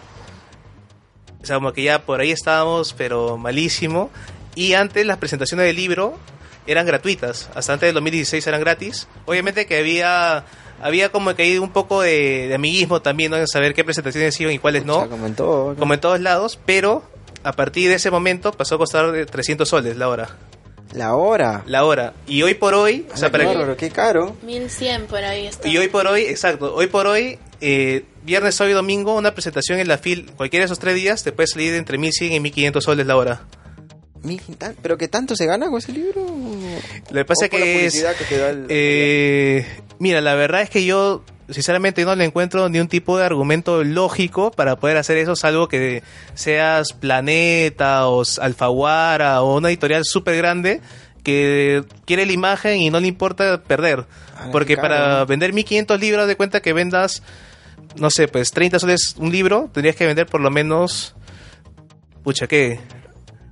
O sea, como que ya por ahí estábamos, pero malísimo. Y antes las presentaciones del libro eran gratuitas. Hasta antes del 2016 eran gratis. Obviamente que había había como que hay un poco de, de amiguismo también, ¿no? En saber qué presentaciones iban y cuáles O no. sea, como en todo. ¿no? Como en todos lados, pero a partir de ese momento pasó a costar de 300 soles la hora. La hora. La hora. Y hoy por hoy, o sea, Ala, para qué que- bárbaro, qué caro. 1100 por ahí está. Y hoy por hoy, exacto, hoy por hoy, eh, viernes, sábado y domingo, una presentación en la FIL, cualquiera de esos tres días, te puede salir de entre 1100 y 1500 soles la hora. Mil- ¿Pero que tanto se gana con ese libro? Lo que pasa ¿O por la que es... que te da el- eh, mira, la verdad es que yo, sinceramente, no le encuentro ni un tipo de argumento lógico para poder hacer eso, salvo que seas Planeta o Alfaguara o una editorial súper grande que quiere la imagen y no le importa perder. Ah, Porque para ¿no? vender 1500 libros de cuenta que vendas, no sé, pues 30 soles un libro, tendrías que vender por lo menos... Pucha, ¿qué?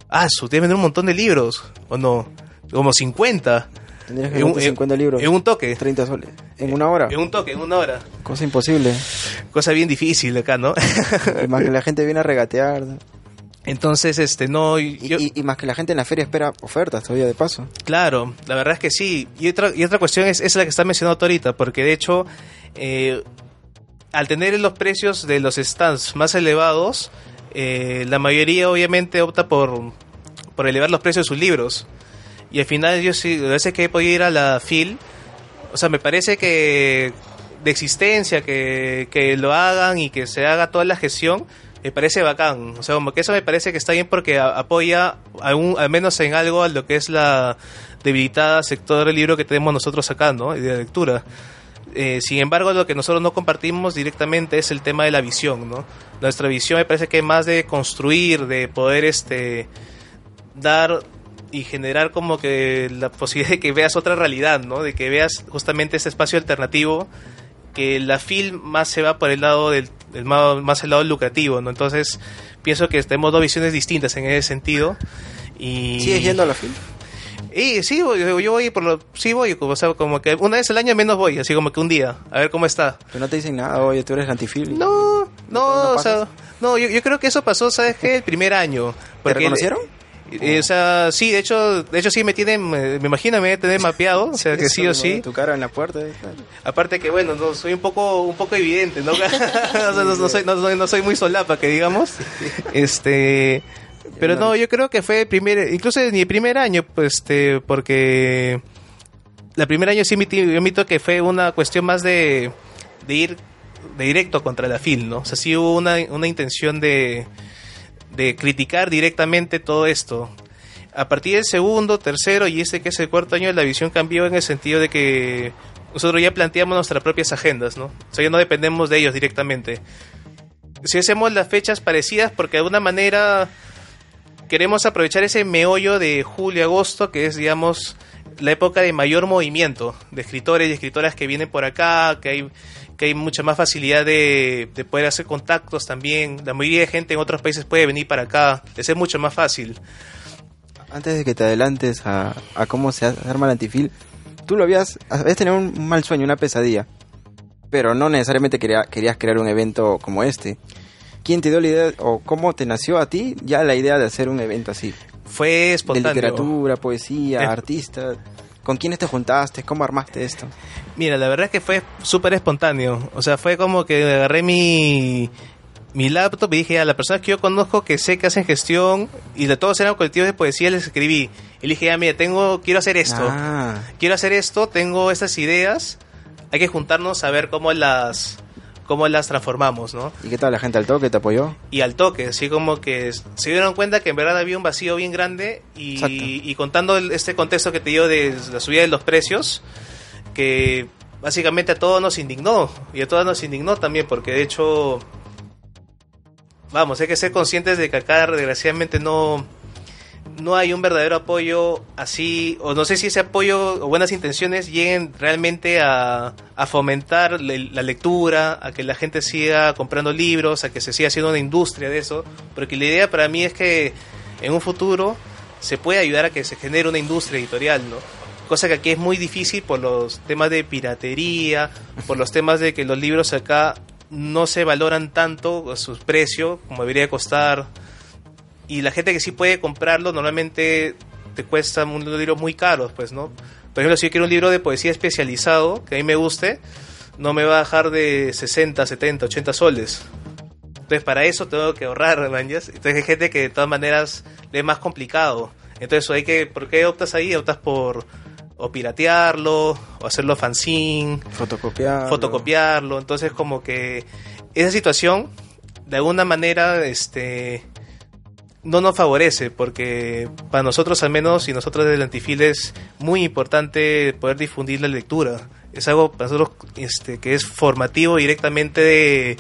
Ah, su, que vender un montón de libros, ¿o no? Como 50. Tendrías que En un- vender 50 libros. En un toque. 30 soles. En una hora. En un toque, en una hora. Cosa imposible. Cosa bien difícil acá, ¿no? y más que la gente viene a regatear. ¿no? Entonces, este, no, Y, yo, y- y más que la gente en la feria espera ofertas todavía de paso. claro, la verdad es que sí. Y otra, y otra cuestión es, es la que está mencionando ahorita, porque de hecho, eh, al tener los precios de los stands más elevados, eh, la mayoría obviamente opta por, por elevar los precios de sus libros. Y al final yo sí, a veces que he podido ir a la FIL, o sea, me parece que de existencia, que, que lo hagan y que se haga toda la gestión, me parece bacán. O sea, como que eso me parece que está bien porque a- apoya, aún, al menos en algo, a lo que es la debilitada sector del libro que tenemos nosotros acá, ¿no? De lectura. Eh, sin embargo, lo que nosotros no compartimos directamente es el tema de la visión, ¿no? Nuestra visión me parece que más de construir, de poder este dar y generar como que la posibilidad de que veas otra realidad, ¿no? De que veas justamente ese espacio alternativo que la film más se va por el lado del, ma- más el lado lucrativo, ¿no? Entonces, pienso que tenemos dos visiones distintas en ese sentido. Y ¿Sigues yendo a la fila? Y sí, voy- yo, voy por lo, sí voy, o sea, como que una vez al año menos voy, así como que un día, a ver cómo está. Pero no te dicen nada, oye, tú eres antifil. No, no, ¿No o sea, no, yo, yo creo que eso pasó, ¿sabes qué? El primer año. ¿Te reconocieron? Eh, o sea, sí, de hecho, de hecho sí me tienen, me, imagino me tener mapeado, o sea que sí o sí. Tu cara en la puerta. eh. Aparte que bueno, no, soy un poco un poco evidente, ¿no? O sea, no, no soy, no, soy, no soy muy solapa, que digamos. Este, pero no, yo creo que fue el primer, incluso en mi primer año, pues, este, porque la primer año sí yo admito que fue una cuestión más de, de ir de directo contra la FIL, ¿no? O sea, sí hubo una, una intención de, de criticar directamente todo esto. A partir del segundo, tercero y este que es el cuarto año, la visión cambió en el sentido de que nosotros ya planteamos nuestras propias agendas, ¿no? O sea, ya no dependemos de ellos directamente. Si hacemos las fechas parecidas, porque de alguna manera queremos aprovechar ese meollo de julio-agosto, que es, digamos, la época de mayor movimiento de escritores y escritoras que vienen por acá, que hay, que hay mucha más facilidad de, de poder hacer contactos también. La mayoría de gente en otros países puede venir para acá, es mucho más fácil. Antes de que te adelantes a, a cómo se arma el antifil, tú lo habías, habías tenido un mal sueño, una pesadilla, pero no necesariamente quería- querías crear un evento como este. ¿Quién te dio la idea o cómo te nació a ti ya la idea de hacer un evento así? Fue De espontáneo. literatura, poesía, Eh. artistas. ¿Con quiénes te juntaste? ¿Cómo armaste esto? Mira, la verdad es que fue súper espontáneo. O sea, fue como que agarré mi, mi laptop y dije a las personas que yo conozco que sé que hacen gestión y de todos eran colectivos de poesía, les escribí. Y dije, ya, mira, tengo, quiero hacer esto. Ah, Quiero hacer esto, tengo estas ideas. Hay que juntarnos a ver cómo las, cómo las transformamos, ¿no? ¿y qué tal la gente al toque te apoyó? y al toque, así como que se dieron cuenta que en verdad había un vacío bien grande y, y contando el- este contexto que te digo de la subida de los precios, que básicamente a todos nos indignó y a todos nos indignó también porque de hecho, vamos, hay que ser conscientes de que acá desgraciadamente no no hay un verdadero apoyo así, o no sé si ese apoyo o buenas intenciones lleguen realmente a, a fomentar la lectura, a que la gente siga comprando libros, a que se siga haciendo una industria de eso, porque la idea para mí es que en un futuro se puede ayudar a que se genere una industria editorial, ¿no? Cosa que aquí es muy difícil por los temas de piratería, por los temas de que los libros acá no se valoran tanto su precio como debería costar y la gente que sí puede comprarlo normalmente te cuesta unos libros muy caros, pues, ¿no? Por ejemplo, si yo quiero un libro de poesía especializado, que a mí me guste, no me va a bajar de 60, 70, 80 soles. Entonces, para eso tengo que ahorrar, manjas. Entonces, hay gente que de todas maneras le es más complicado. Entonces, hay que, ¿por qué optas ahí? Optas por o piratearlo, o hacerlo fanzine, Fotocopiar. fotocopiarlo. Entonces, como que esa situación, de alguna manera, este no nos favorece, porque para nosotros al menos, y nosotros del Antifil es muy importante poder difundir la lectura. Es algo para nosotros este, que es formativo directamente de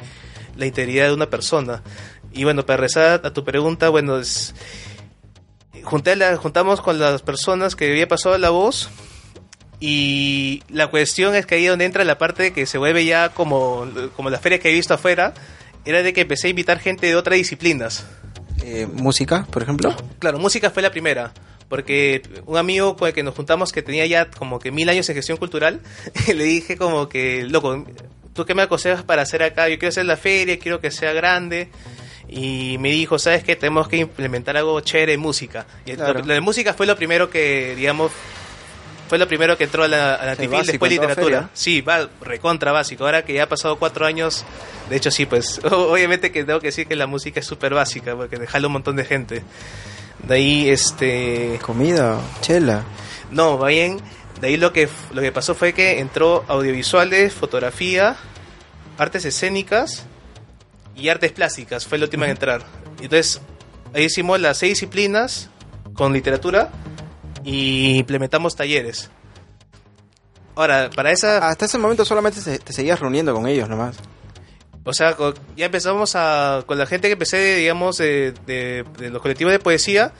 la integridad de una persona. Y bueno, para rezar a tu pregunta, bueno, es, junté la- juntamos con las personas que había pasado la voz y la cuestión es que ahí donde entra la parte que se vuelve ya como, como la feria que he visto afuera, era de que empecé a invitar gente de otras disciplinas. Eh, ¿Música, por ejemplo? Claro, música fue la primera. Porque un amigo con el que nos juntamos que tenía ya como que mil años en gestión cultural, le dije como que, loco, ¿tú qué me aconsejas para hacer acá? Yo quiero hacer la feria, quiero que sea grande. Y me dijo, ¿sabes qué? Tenemos que implementar algo chévere en música. Y Claro. de música fue lo primero que, digamos, fue lo primero que entró a la, a la básico después literatura. feria. Sí, va recontra básico. Ahora que ya ha pasado cuatro años, de hecho sí, pues obviamente que tengo que decir que la música es súper básica, porque jala un montón de gente. De ahí, este... Comida, chela. No, va bien. De ahí lo que, lo que pasó fue que entró audiovisuales, fotografía, artes escénicas y artes plásticas. Fue la última en entrar. Entonces, ahí hicimos las seis disciplinas con literatura y implementamos talleres. Ahora, para esa... Hasta ese momento solamente se- te seguías reuniendo con ellos nomás. O sea, ya empezamos a, con la gente que empecé, digamos, de, de- de los colectivos de poesía,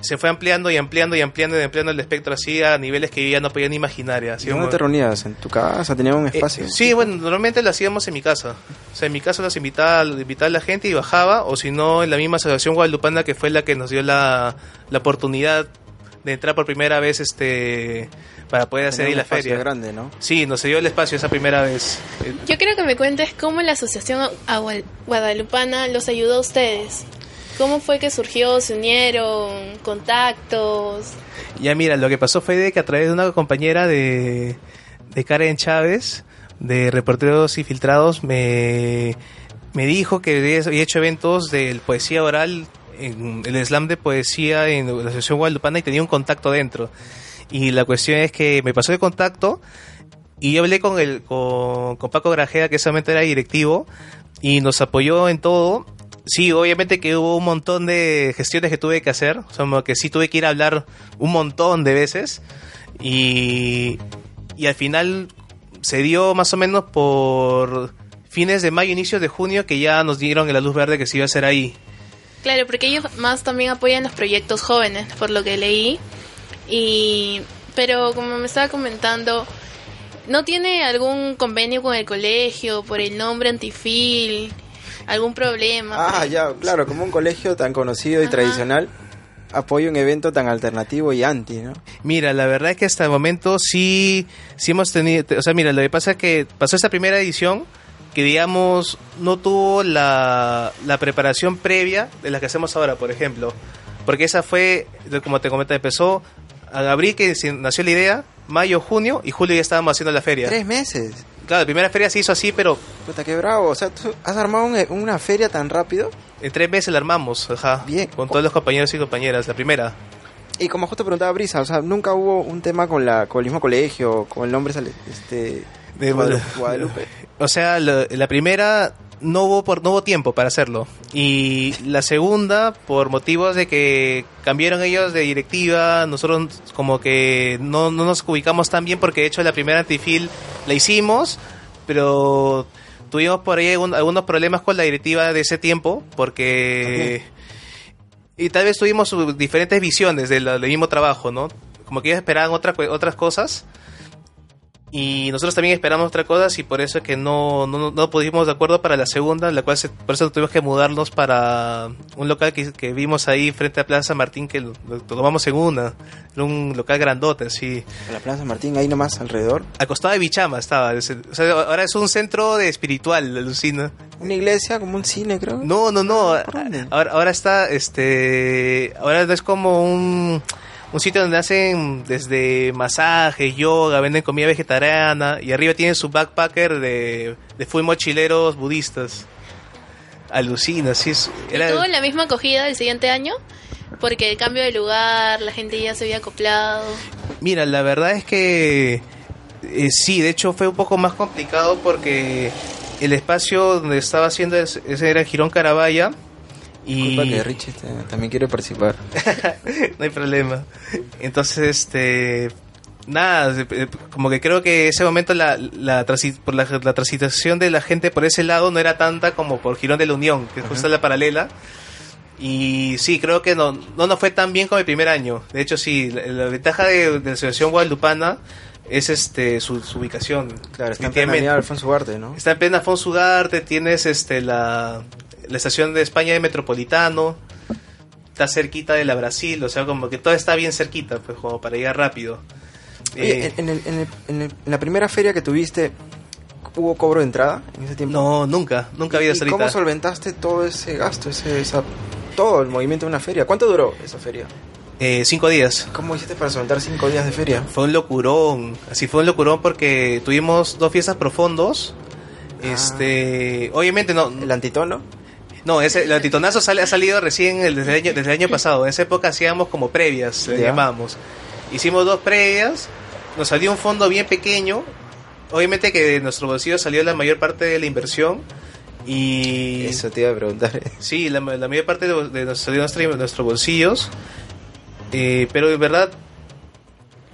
se fue ampliando y ampliando y ampliando y ampliando el espectro así a niveles que yo ya no podía ni imaginar. ¿Y dónde como- te reunías? ¿En tu casa? ¿Tenías un Eh, espacio? sí, bueno, normalmente lo hacíamos en mi casa. O sea, en mi casa los invitaba, invitaba a la gente y bajaba, o si no, en la misma asociación guadalupana que fue la que nos dio la, la oportunidad de entrar por primera vez este para poder hacer ahí la feria. grande, ¿no? Sí, nos dio el espacio esa primera vez. Eh, Yo quiero que me cuentes cómo la Asociación Guadalupana los ayudó a ustedes. ¿Cómo fue que surgió? ¿Se unieron? ¿Contactos? Ya mira, lo que pasó fue de que a través de una compañera de, de Karen Chávez, de Reporteros Infiltrados, me, me dijo que había había hecho eventos de poesía oral en el slam de poesía en la Asociación Guadalupana y tenía un contacto dentro. Y la cuestión es que me pasó el contacto y yo hablé con, el, con, con Paco Grajeda, que ese momento era directivo, y nos apoyó en todo. Sí, obviamente que hubo un montón de gestiones que tuve que hacer, que sí tuve que ir a hablar un montón de veces y, y al final se dio más o menos por fines de mayo, inicios de junio que ya nos dieron la luz verde que se iba a hacer ahí. Claro, porque ellos más también apoyan los proyectos jóvenes, por lo que leí. Y pero como me estaba comentando, ¿no tiene algún convenio con el colegio por el nombre Antifil? ¿Algún problema? Ah, ya, claro, como un colegio tan conocido y Ajá. tradicional apoya un evento tan alternativo y anti, ¿no? Mira, la verdad es que hasta el momento sí, sí hemos tenido, o sea, mira, lo que pasa es que pasó esta primera edición que digamos no tuvo la, la preparación previa de la que hacemos ahora, por ejemplo, porque esa fue, como te comenté, empezó a abril que nació la idea, mayo, junio y julio ya estábamos haciendo la feria. Tres meses. Claro, la primera feria se hizo así, pero Puta, qué bravo. O sea, ¿tú has armado un- una feria tan rápido? en tres meses la armamos, ajá, Bien. con todos los compañeros y compañeras, la primera. Y como justo preguntaba Brisa, o sea, nunca hubo un tema con la con el mismo colegio, con el nombre sale- este De- Guadalu- Guadalupe. O sea, la, la primera no hubo por no hubo tiempo para hacerlo y la segunda por motivos de que cambiaron ellos de directiva, nosotros como que no, no nos ubicamos tan bien porque de hecho la primera antifil la hicimos, pero tuvimos por ahí algún- algunos problemas con la directiva de ese tiempo porque y tal vez tuvimos diferentes visiones del, mismo trabajo, ¿no? Como que ellos esperaban otra, otras cosas y nosotros también esperamos otras cosas y por eso es que no, no, no pudimos de acuerdo para la segunda, la cual se- por eso tuvimos que mudarnos para un local que, que vimos ahí frente a Plaza Martín, que lo, lo tomamos en una, era un local grandote, así. En la Plaza Martín, ahí nomás alrededor. Al costado de Bichama estaba, o sea, ahora es un centro de espiritual, alucina. Una iglesia, como un cine, creo. No, no, no. ¿Por dónde? Ahora, ahora está, este, ahora es como un, un sitio donde hacen desde masajes, yoga, venden comida vegetariana y arriba tienen su backpacker de, de full mochileros budistas. Alucina, sí. Es, ¿Y era, tuvo la misma acogida el siguiente año? Porque el cambio de lugar, la gente ya se había acoplado. Mira, la verdad es que eh, sí, de hecho fue un poco más complicado porque el espacio donde estaba haciendo es- ese era en Girón Carabaya. Y que Richie también quiere participar. no hay problema. Entonces, este. Nada, eh, eh, como que creo que ese momento la, la, transi- por la, la transitación de la gente por ese lado no era tanta como por Girón de la Unión, que es justo la paralela. Y sí, creo que no, no nos fue tan bien como el primer año. De hecho, sí, la, la ventaja de, de la Asociación Guadalupana es este su, su ubicación. Claro, está en plena Alfonso Ugarte, ¿no? Está en plena Ugarte, tienes este la, la estación de España de Metropolitano, está cerquita de la Brasil, o sea, como que todo está bien cerquita, pues como para llegar rápido. Oye, Eh, en, el- en el- en el- en la primera feria que tuviste, ¿hubo cobro de entrada en ese tiempo? no, nunca, nunca había ¿Y hasta cómo solventaste todo ese gasto, ese, esa, todo el movimiento de una feria? ¿Cuánto duró esa feria? Eh, cinco días. ¿Cómo hiciste para solventar cinco días de feria? Fue un locurón, así fue un locurón porque tuvimos dos fiestas profundos. Ah. Este, obviamente no, ¿El antitono? No, ese, el antitonazo sale, ha salido recién el- desde, el año, desde el año pasado. En esa época hacíamos como previas, le llamamos. Hicimos dos previas, nos salió un fondo bien pequeño. Obviamente que de nuestro bolsillo salió la mayor parte de la inversión. Y Eso te iba a preguntar. sí, la, la mayor parte de, de salió de nuestros bolsillos. Eh, pero en verdad,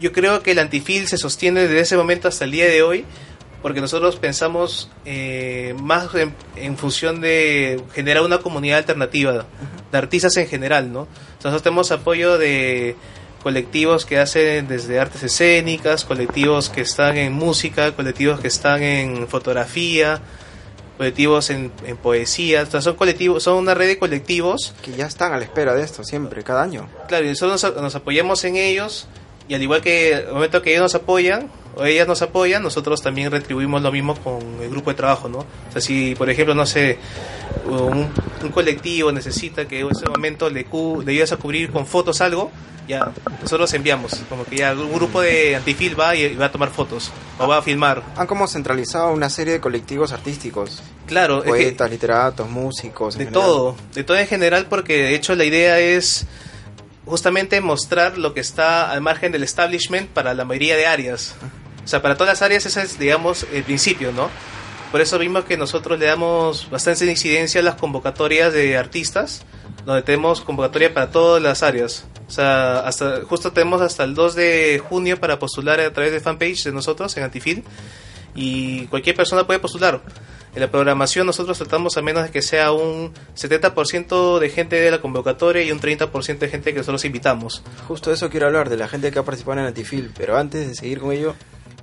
yo creo que el antifil se sostiene desde ese momento hasta el día de hoy. Porque nosotros pensamos eh, más en, en función de generar una comunidad alternativa de artistas en general, ¿no? Sea, nosotros tenemos apoyo de colectivos que hacen desde artes escénicas, colectivos que están en música, colectivos que están en fotografía, colectivos en, en poesía, o sea, son colectivos, son una red de colectivos Que ya están a la espera de esto siempre, cada año. Claro, y nosotros nos, nos apoyamos en ellos y al igual que el momento que ellos nos apoyan ellas nos apoyan, nosotros también retribuimos lo mismo con el grupo de trabajo, ¿no? O sea, si por ejemplo, no sé, un- un colectivo necesita que en ese momento le, le ayudes a cubrir con fotos algo, ya nosotros enviamos. Como que ya un grupo de antifil va y, va a tomar fotos o va a filmar. Han como centralizado una serie de colectivos artísticticos. Claro, es que- Poetas, literatos, músicos. De todo, de todo en general, porque de hecho la idea es justamente mostrar lo que está al margen del establishment para la mayoría de áreas. O sea, para todas las áreas ese es, digamos, el principio, ¿no? Por eso vimos que nosotros le damos bastante incidencia a las convocatorias de artistas, donde tenemos convocatoria para todas las áreas. O sea, hasta, justo tenemos hasta el 2 de junio para postular a través de fanpage de nosotros en Antifil y cualquier persona puede postular. En la programación nosotros tratamos a menos de que sea un 70% de gente de la convocatoria y un 30% de gente que nosotros invitamos. Justo eso quiero hablar, de la gente que ha participado en Antifil. Pero antes de seguir con ello,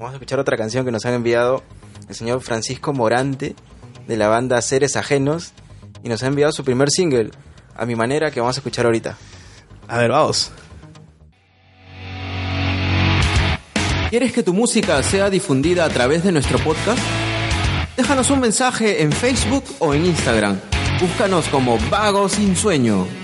vamos a escuchar otra canción que nos han enviado el señor Francisco Morante, de la banda Seres Ajenos, y nos ha enviado su primer single, a mi manera, que vamos a escuchar ahorita. A ver, vamos. ¿Quieres que tu música sea difundida a través de nuestro podcast? Déjanos un mensaje en Facebook o en Instagram. Búscanos como Vago Sin Sueño.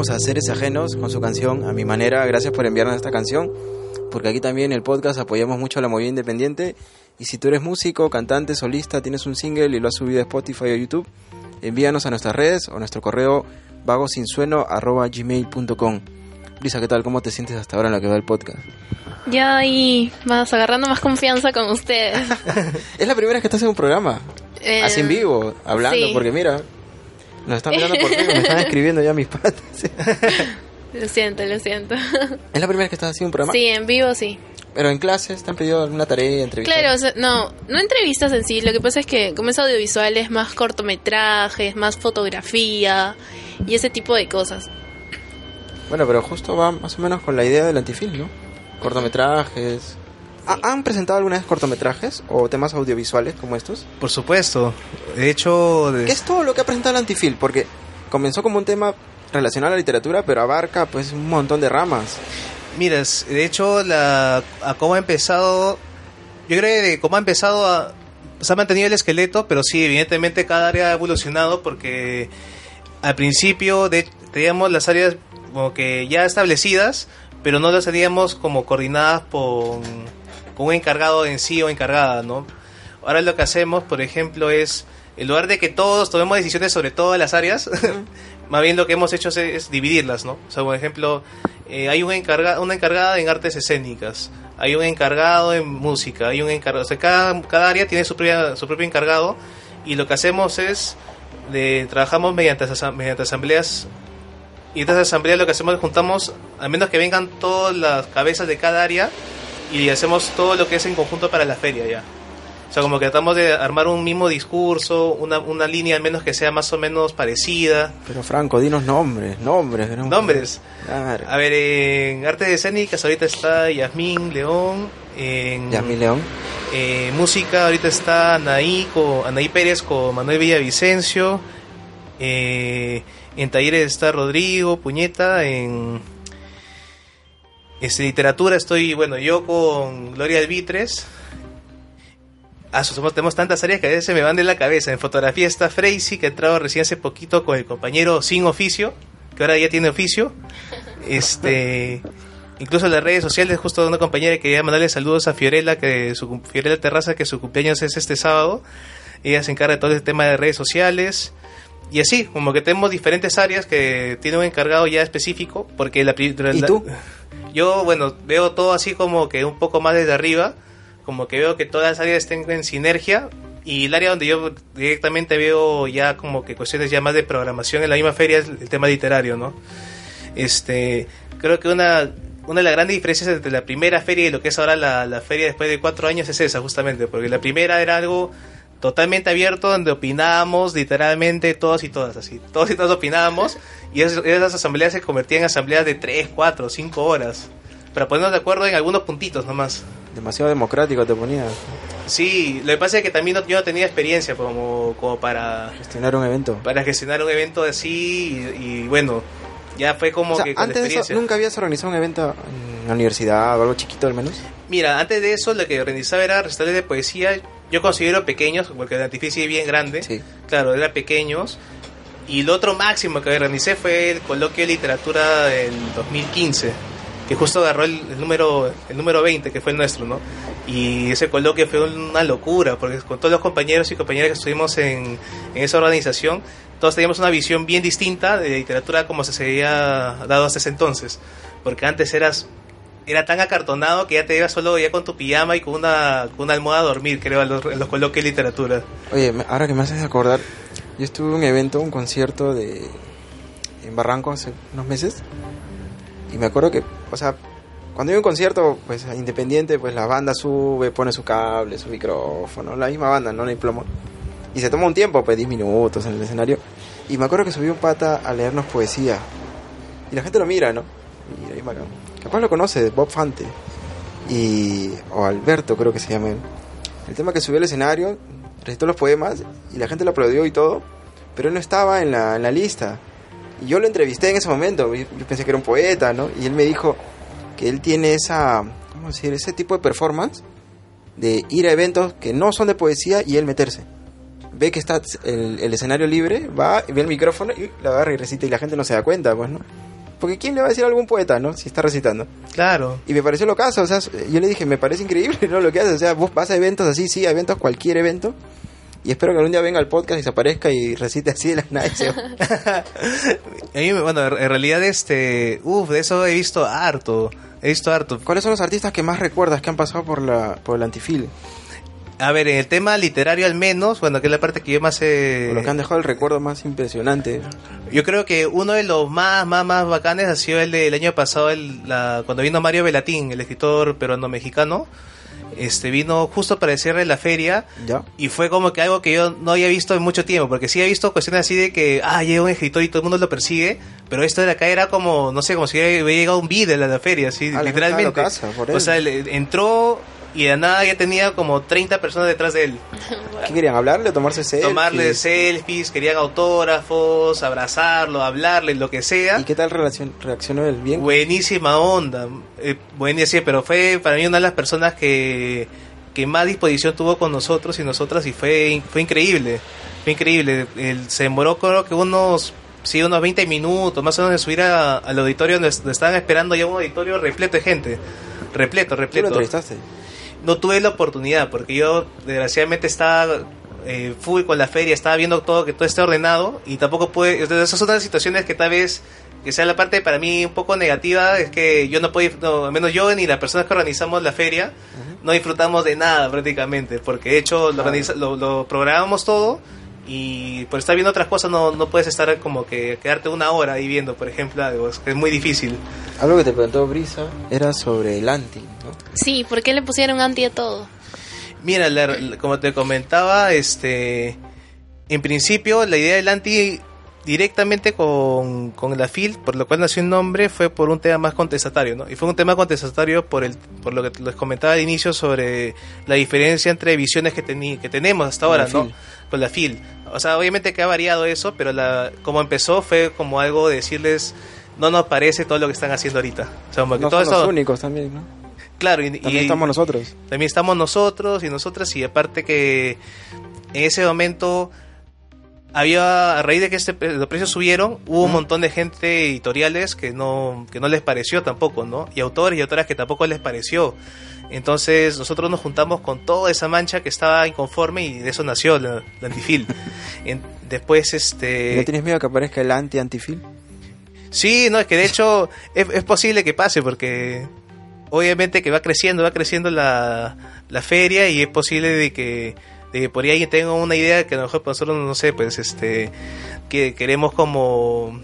Escuchamos a Seres Ajenos con su canción A mi manera. Gracias por enviarnos esta canción, porque aquí también en el podcast apoyamos mucho a la movida independiente. Y si tú eres músico, cantante, solista, tienes un single y lo has subido a Spotify o YouTube, envíanos a nuestras redes o a nuestro correo vagosinsueno.gmail.com. Brisa, ¿qué tal? ¿Cómo te sientes hasta ahora en lo que va el podcast? Ya ahí vas agarrando más confianza con ustedes. es la primera vez que estás en un programa, Eh, así en vivo, hablando, sí. porque mira, nos están mirando por Facebook, me están escribiendo ya mis patas. Lo siento, lo siento. ¿Es la primera vez que estás haciendo un programa? Sí, en vivo sí. Pero en clases te han pedido alguna tarea, entrevista. Claro, o sea, no, no entrevistas en sí. Lo que pasa es que como es audiovisual es más cortometrajes, más fotografía y ese tipo de cosas. Bueno, pero justo va más o menos con la idea del antifilm, ¿no? Cortometrajes. ¿Ha- ¿Han presentado alguna vez cortometrajes o temas audiovisuales como estos? Por supuesto. De hecho, de- ¿Qué es todo lo que ha presentado el antifilm? Porque comenzó como un tema relacionado a la literatura, pero abarca pues un montón de ramas. Miras, de hecho, la, a cómo ha empezado, yo creo que cómo ha empezado a, se ha mantenido el esqueleto, pero sí, evidentemente cada área ha evolucionado porque al principio de, teníamos las áreas como que ya establecidas, pero no las teníamos como coordinadas por, con un encargado en sí o encargada, ¿no? Ahora lo que hacemos, por ejemplo, es, en lugar de que todos tomemos decisiones sobre todas las áreas, más bien lo que hemos hecho es, es dividirlas, ¿no? O sea, por ejemplo, eh, hay un encarga, una encargada en artes escénicas, hay un encargado en música, hay un encargado, o sea, cada, cada área tiene su, propia, su propio encargado y lo que hacemos es, de, trabajamos mediante, mediante asambleas y estas asambleas lo que hacemos es juntamos, al menos que vengan todas las cabezas de cada área y hacemos todo lo que es en conjunto para la feria ya. O sea, como que tratamos de armar un mismo discurso, una, una línea al menos que sea más o menos parecida. Pero Franco, dinos nombres, nombres. queremos- Nombres. Claro. A ver, en artes escénicas ahorita está Yasmín León. En Yasmín León. eh, música ahorita está Anaí, con, Anaí Pérez con Manuel Villavicencio. Eh, en talleres está Rodrigo Puñeta. En este, literatura estoy, bueno, yo con Gloria Albitres. Ah, tenemos tantas áreas que a veces se me van de la cabeza. En fotografía está Freisy, que ha entrado recién hace poquito con el compañero sin oficio, que ahora ya tiene oficio. Este, incluso en las redes sociales, justo una compañera que quería mandarle saludos a Fiorella, que su Fiorella Terraza, que su cumpleaños es este sábado. Ella se encarga de todo el tema de redes sociales. Y así, como que tenemos diferentes áreas que tiene un encargado ya específico, porque la pri- ¿Y la- tú? Yo, bueno, veo todo así como que un poco más desde arriba, como que veo que todas las áreas estén en sinergia y el área donde yo directamente veo ya como que cuestiones ya más de programación en la misma feria es el tema literario, ¿no? Este, creo que una, una de las grandes diferencias entre la primera feria y lo que es ahora la, la feria después de cuatro años es esa, justamente, porque la primera era algo totalmente abierto donde opinábamos literalmente todos y todas así todos y todas opinábamos y es- esas asambleas se convertían en asambleas de 3, 4, 5 horas para ponernos de acuerdo en algunos puntitos nomás Demasiado democrático te ponía sí lo que pasa es que también no, yo no tenía experiencia como, como para gestionar un evento. para gestionar un evento así y, y bueno ya fue como O sea, que con antes de eso, ¿nunca habías organizado un evento en la universidad o algo chiquito al menos? Mira, antes de eso, lo que organizaba era recitales de poesía. Yo considero pequeños, porque el artificio es bien grande. Sí. Claro, eran pequeños. Y lo otro máximo que organicé fue el coloquio de literatura del 2015, que justo agarró el, el número el número 20, que fue el nuestro, ¿no? Y ese coloquio fue una locura, porque con todos los compañeros y compañeras que estuvimos en, en esa organización, todos teníamos una visión bien distinta de literatura como se había dado hasta ese entonces. Porque antes eras era tan acartonado que ya te ibas solo ya con tu pijama y con una, con una almohada a dormir, creo, en los, los coloquios de literatura. Oye, me- ahora que me haces acordar, yo estuve en un evento, un concierto de en Barranco hace unos meses y me acuerdo que, o sea, cuando hay un concierto, pues independiente, pues la banda sube, pone su cable, su micrófono, la misma banda, no, hay plomo. Y se toma un tiempo, pues 10 minutos en el escenario. Y me acuerdo que subió un pata a leernos poesía. Y la gente lo mira, ¿no? Y bacán. Capaz lo conoce, Bob Fante. Y, o Alberto, creo que se llama él. El tema que subió al escenario, recitó los poemas y la gente lo aplaudió y todo, pero él no estaba en la, en la lista. Y yo lo entrevisté en ese momento, yo yo pensé que era un poeta, ¿no? Y él me dijo que él tiene esa, ¿cómo decir? Ese tipo de performance de ir a eventos que no son de poesía y él meterse. ve que está el, el escenario libre, va, ve el micrófono y lo agarra y recita y la gente no se da cuenta, pues, ¿no? Porque ¿quién le va a decir a algún poeta, no? Si está recitando. Claro. Y me pareció lo caso, o sea, yo le dije, me parece increíble, ¿no? Lo que haces, o sea, vos vas a eventos así, sí, a eventos, cualquier evento. Y espero que algún día venga al podcast y se aparezca y recite así de la nada. A mí, bueno, en realidad, este, uff, de eso he visto harto. He visto harto. ¿Cuáles son los artistas que más recuerdas que han pasado por la por el antifil? A ver, en el tema literario al menos, bueno, que es la parte que yo más he... Por lo que han dejado el recuerdo más impresionante. Yo creo que uno de los más, más, más bacanes ha sido el del año pasado, el, la, cuando vino Mario Velatín, el escritor peruano-mexicano. Este vino justo para el cierre de la feria ¿Ya? y fue como que algo que yo no había visto en mucho tiempo, porque sí he visto cuestiones así de que, ah, llega un escritor y todo el mundo lo persigue, pero esto de acá era como, no sé, como si hubiera llegado un beat a la feria, así, Ah, literalmente. casa, o sea, entró y de nada ya tenía como 30 personas detrás de él. ¿Qué querían? ¿Hablarle? ¿Tomarse selfies? Tomarle selfies, querían autógrafos, abrazarlo, hablarle, lo que sea. ¿Y qué tal relacion- reaccionó él? ¿Bien? Buenísima onda, eh, buenísima, pero fue para mí una de las personas que, que más disposición tuvo con nosotros y nosotras y fue, fue increíble, fue increíble. Él se demoró creo que unos, sí, unos 20 minutos más o menos de subir a- al auditorio donde, estaban esperando ya un auditorio repleto de gente, repleto, ¿Tú lo repleto. entrevistaste? No tuve la oportunidad porque yo desgraciadamente estaba eh, fui con la feria, estaba viendo todo que todo esté ordenado y tampoco pude, entonces esas son las situaciones que tal vez que sea la parte para mí un poco negativa es que yo no puedo, no, al menos yo ni las personas que organizamos la feria no disfrutamos de nada prácticamente porque de hecho lo, organiza- lo, lo programamos todo y por estar viendo otras cosas no, no puedes estar como que quedarte una hora ahí viendo por ejemplo algo, es, que es muy difícil Algo que te preguntó Brisa era sobre el anti, ¿no? Sí, ¿por qué le pusieron anti a todo? Mira, la- la- como te comentaba, este, en principio la idea del anti directamente con, con la FIL, por lo cual nació el nombre, fue por un tema más contestatario, ¿no? Y fue un tema contestatario por el, por lo que les comentaba al inicio sobre la diferencia entre visiones que, que tenemos hasta ahora, ¿no? Con la FIL. O sea, obviamente que ha variado eso, pero la, como empezó fue como algo de decirles, no nos parece todo lo que están haciendo ahorita. O sea, como que No todo son los únicos también, ¿no? claro, y, También y- estamos nosotros. también estamos nosotros y nosotras y aparte que en ese momento había a raíz de que este, los precios subieron hubo un montón de gente editoriales que no que no les pareció tampoco no y autores y autoras que tampoco les pareció entonces nosotros nos juntamos con toda esa mancha que estaba inconforme y de eso nació la, la antifil después este ¿No tienes miedo que aparezca el anti-antifil? Sí, no, es que de hecho es, es posible que pase porque obviamente que va creciendo, va creciendo la, la feria y es posible de que, de que por ahí tenga una idea que a lo mejor nosotros, no sé, pues este, que queremos como,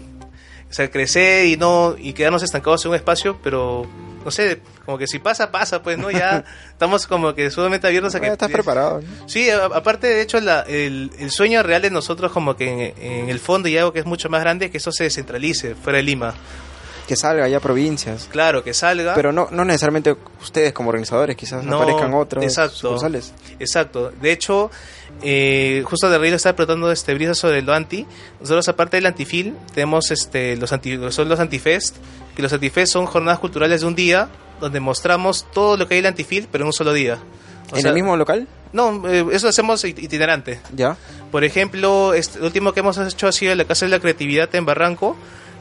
o sea, crecer y no, y quedarnos estancados en un espacio, pero no sé, como que si pasa, pasa, pues, ¿no? Ya estamos como que sumamente abiertos a que... Estás preparado, ¿no? Sí, a- aparte de hecho la- el, el sueño real de nosotros como que en, en el fondo y algo que es mucho más grande es que eso se descentralice fuera de Lima. Que salga ya provincias. Claro, que salga. Pero no, no necesariamente ustedes como organizadores, quizás No, aparezcan otros exacto. Exacto. De hecho, eh, justo de Río estaba preguntando este brisa sobre lo anti. Nosotros aparte del antifil tenemos este los anti, son los antifest, que los antifest son jornadas culturales de un día donde mostramos todo lo que hay en el antifil, pero en un solo día. O ¿En sea, el mismo local? No, eh, eso lo hacemos it- itinerante. Ya. Por ejemplo, este, lo último que hemos hecho ha sido la Casa de la Creatividad en Barranco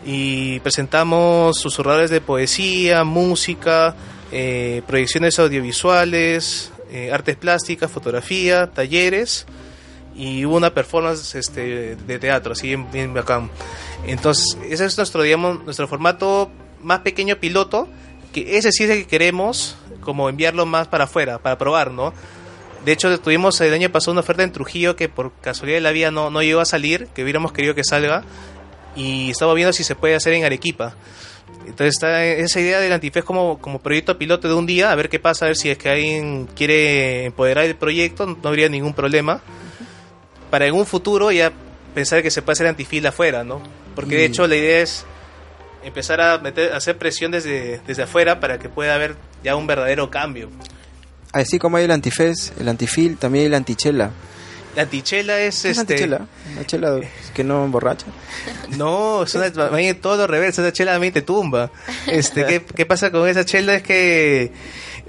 y presentamos susurradores de poesía, música, eh, proyecciones audiovisuales, eh, artes plásticas, fotografía, talleres y una performance este, de teatro, así bien, bien bacán. Entonces, ese es nuestro, digamos, nuestro formato más pequeño piloto, que ese sí es el que queremos como enviarlo más para afuera, para probar, ¿no? De hecho, tuvimos el año pasado una oferta en Trujillo que por casualidad de la vida no, no llegó a salir, que hubiéramos querido que salga, y estaba viendo si se puede hacer en Arequipa. Entonces está esa idea del Antifest como, como proyecto piloto de un día, a ver qué pasa, a ver si es que alguien quiere empoderar el proyecto, no habría ningún problema. Para en un futuro ya pensar que se puede hacer antifil afuera, ¿no? Porque de Y- hecho la idea es empezar a, meter, a hacer presión desde, desde afuera para que pueda haber ya un verdadero cambio. Así como hay el antifes, el antifil, también hay el antichela. La antichela es ¿Qué es este... antichela? Una chela que no emborracha. No, es una, todo lo reverso, esa chela también te tumba. Este, ¿qué, qué pasa con esa chela? Es que